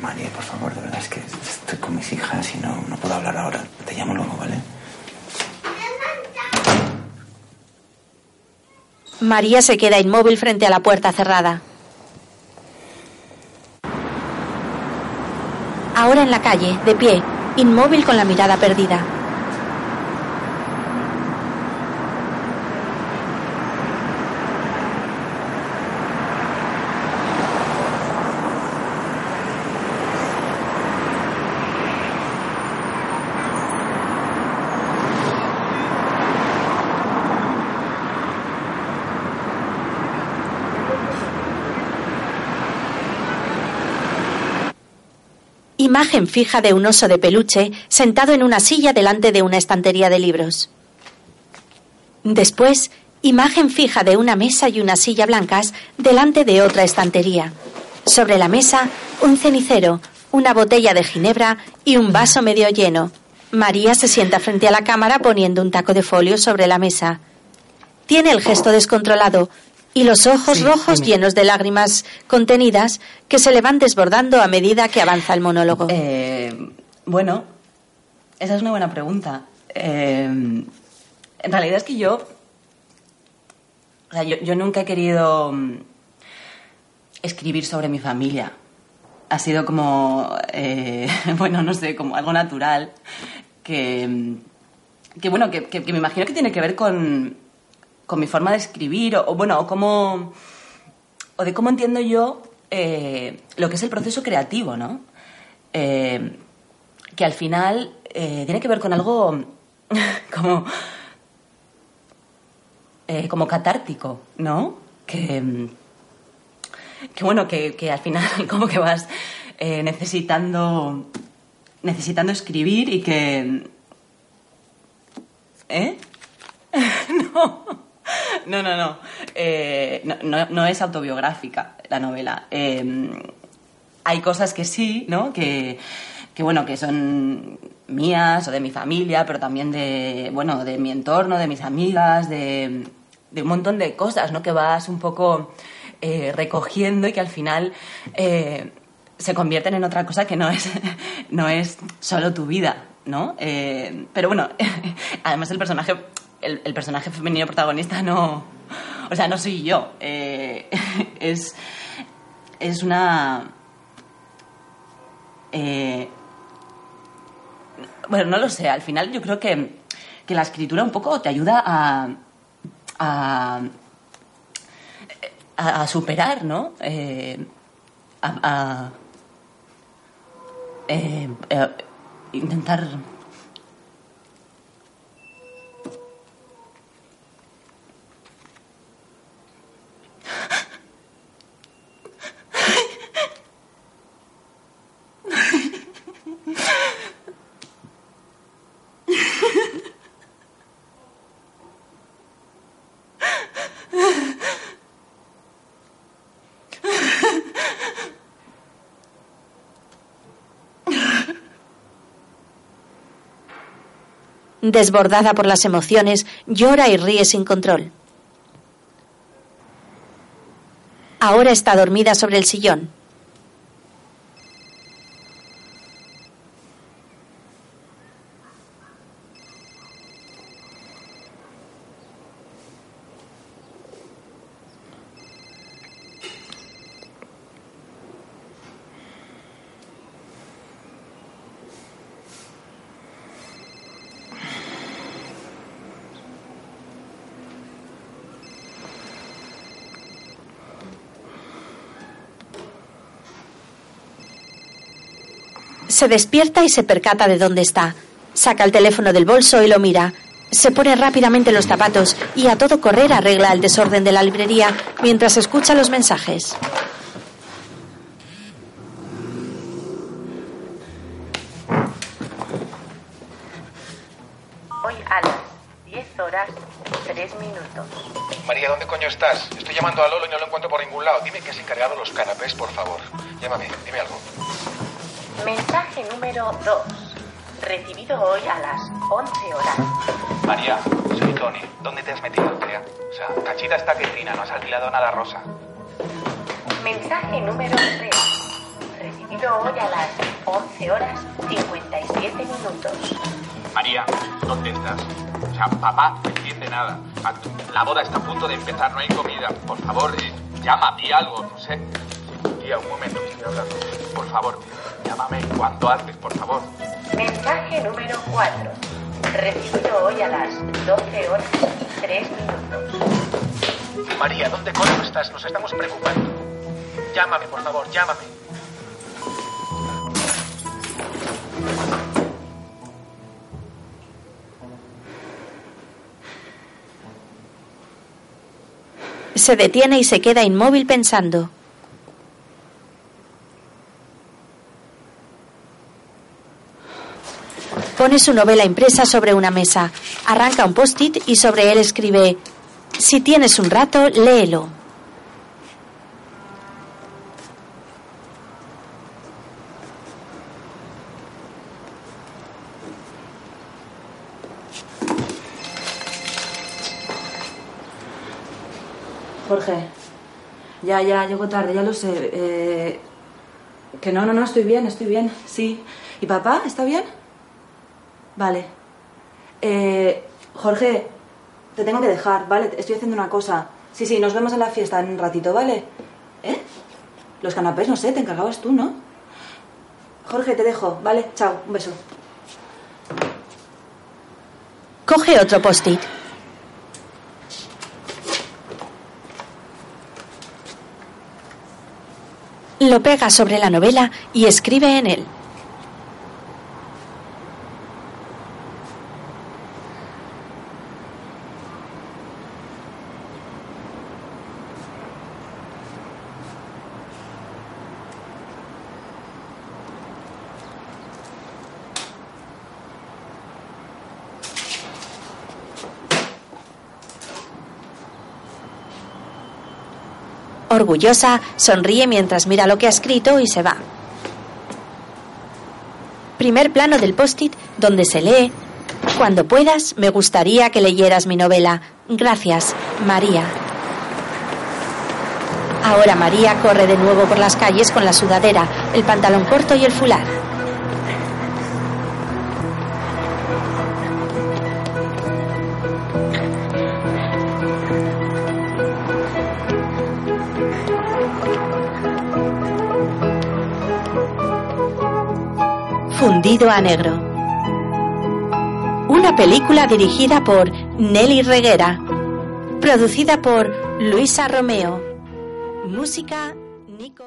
María, por favor, de verdad es que estoy con mis hijas y no, no puedo hablar ahora. Te llamo luego, ¿vale? María se queda inmóvil frente a la puerta cerrada. En la calle, de pie, inmóvil con la mirada perdida. Imagen fija de un oso de peluche sentado en una silla delante de una estantería de libros. Después, imagen fija de una mesa y una silla blancas delante de otra estantería. Sobre la mesa, un cenicero, una botella de ginebra y un vaso medio lleno. María se sienta frente a la cámara poniendo un taco de folio sobre la mesa. Tiene el gesto descontrolado y los ojos Sí, rojos dime. llenos de lágrimas contenidas que se le van desbordando a medida que avanza el monólogo. Eh, bueno, esa es una buena pregunta. Eh, en realidad es que yo, o sea, yo, yo nunca he querido mm, escribir sobre mi familia. Ha sido como, eh, bueno, no sé, como algo natural que, mm, que bueno, que, que- que me imagino que tiene que ver con, con mi forma de escribir o, bueno, o cómo, o de cómo entiendo yo eh, lo que es el proceso creativo, ¿no? Eh, que al final eh, tiene que ver con algo como, como catártico, ¿no? Que, que bueno, que, que al final como que vas necesitando, necesitando escribir y que... ¿Eh? no. No, no, no. Eh, no, no. no es autobiográfica la novela. Eh, hay cosas que sí, ¿no? Que, que, bueno, que son mías o de mi familia, pero también de, bueno, de mi entorno, de mis amigas, de, de un montón de cosas, ¿no? Que vas un poco eh, recogiendo y que al final eh, se convierten en otra cosa que no es, no es solo tu vida, ¿no? Pero bueno, además el personaje, el, personaje femenino protagonista no, o sea, no soy yo, eh, es, es una, eh, bueno, no lo sé, al final yo creo que, que la escritura un poco te ayuda a, a, a- superar, ¿no? Eh, a, a- eh, intentar... Desbordada por las emociones, llora y ríe sin control. Ahora está dormida sobre el sillón. Se despierta y se percata de dónde está. Saca el teléfono del bolso y lo mira. Se pone rápidamente los zapatos y a todo correr arregla el desorden de la librería mientras escucha los mensajes. hoy a las 10 horas 3 minutos. María, ¿dónde coño estás? Estoy llamando a Lolo y no lo encuentro por ningún lado. Dime que has encargado los canapés, por favor. Llámame, dime algo. Mensaje número 2. Recibido hoy a las 11 horas. María, soy Tony. ¿Dónde te has metido, tía? O sea, Cachita está que fina, no has alquilado nada rosa. Mensaje número 3. Recibido hoy a las 11 horas 57 minutos. María, ¿dónde estás? O sea, papá no entiende nada. La boda está a punto de empezar, no hay comida. Por favor, eh, llama, di algo, no sé. Tía, un momento, estoy hablando. Por favor, llámame cuanto antes, por favor. Mensaje número 4. Recibido hoy a las 12 horas 3 minutos. María, ¿dónde coño estás? Nos estamos preocupando. Llámame, por favor, llámame. Se detiene y se queda inmóvil pensando. Pone su novela impresa sobre una mesa, arranca un post-it y sobre él escribe, Si tienes un rato, léelo. Jorge, ya, ya, llego tarde, ya lo sé. Eh, que no, no, no, estoy bien, estoy bien, sí. ¿Y papá, está bien? Vale. Eh, Jorge, te tengo que dejar, ¿vale? Estoy haciendo una cosa. Sí, sí, nos vemos en la fiesta en un ratito, ¿vale? ¿Eh? Los canapés, no sé, te encargabas tú, ¿no? Jorge, te dejo, ¿vale? Chao, un beso. Coge otro post-it. Lo pega sobre la novela y escribe en él. Orgullosa, sonríe mientras mira lo que ha escrito y se va. Primer plano del post-it donde se lee, Cuando puedas, me gustaría que leyeras mi novela. Gracias, María. Ahora María corre de nuevo por las calles con la sudadera, el pantalón corto y el fular. Fundido a negro. Una película dirigida por Nelly Reguera. Producida por Luisa Romeo. Música Nico.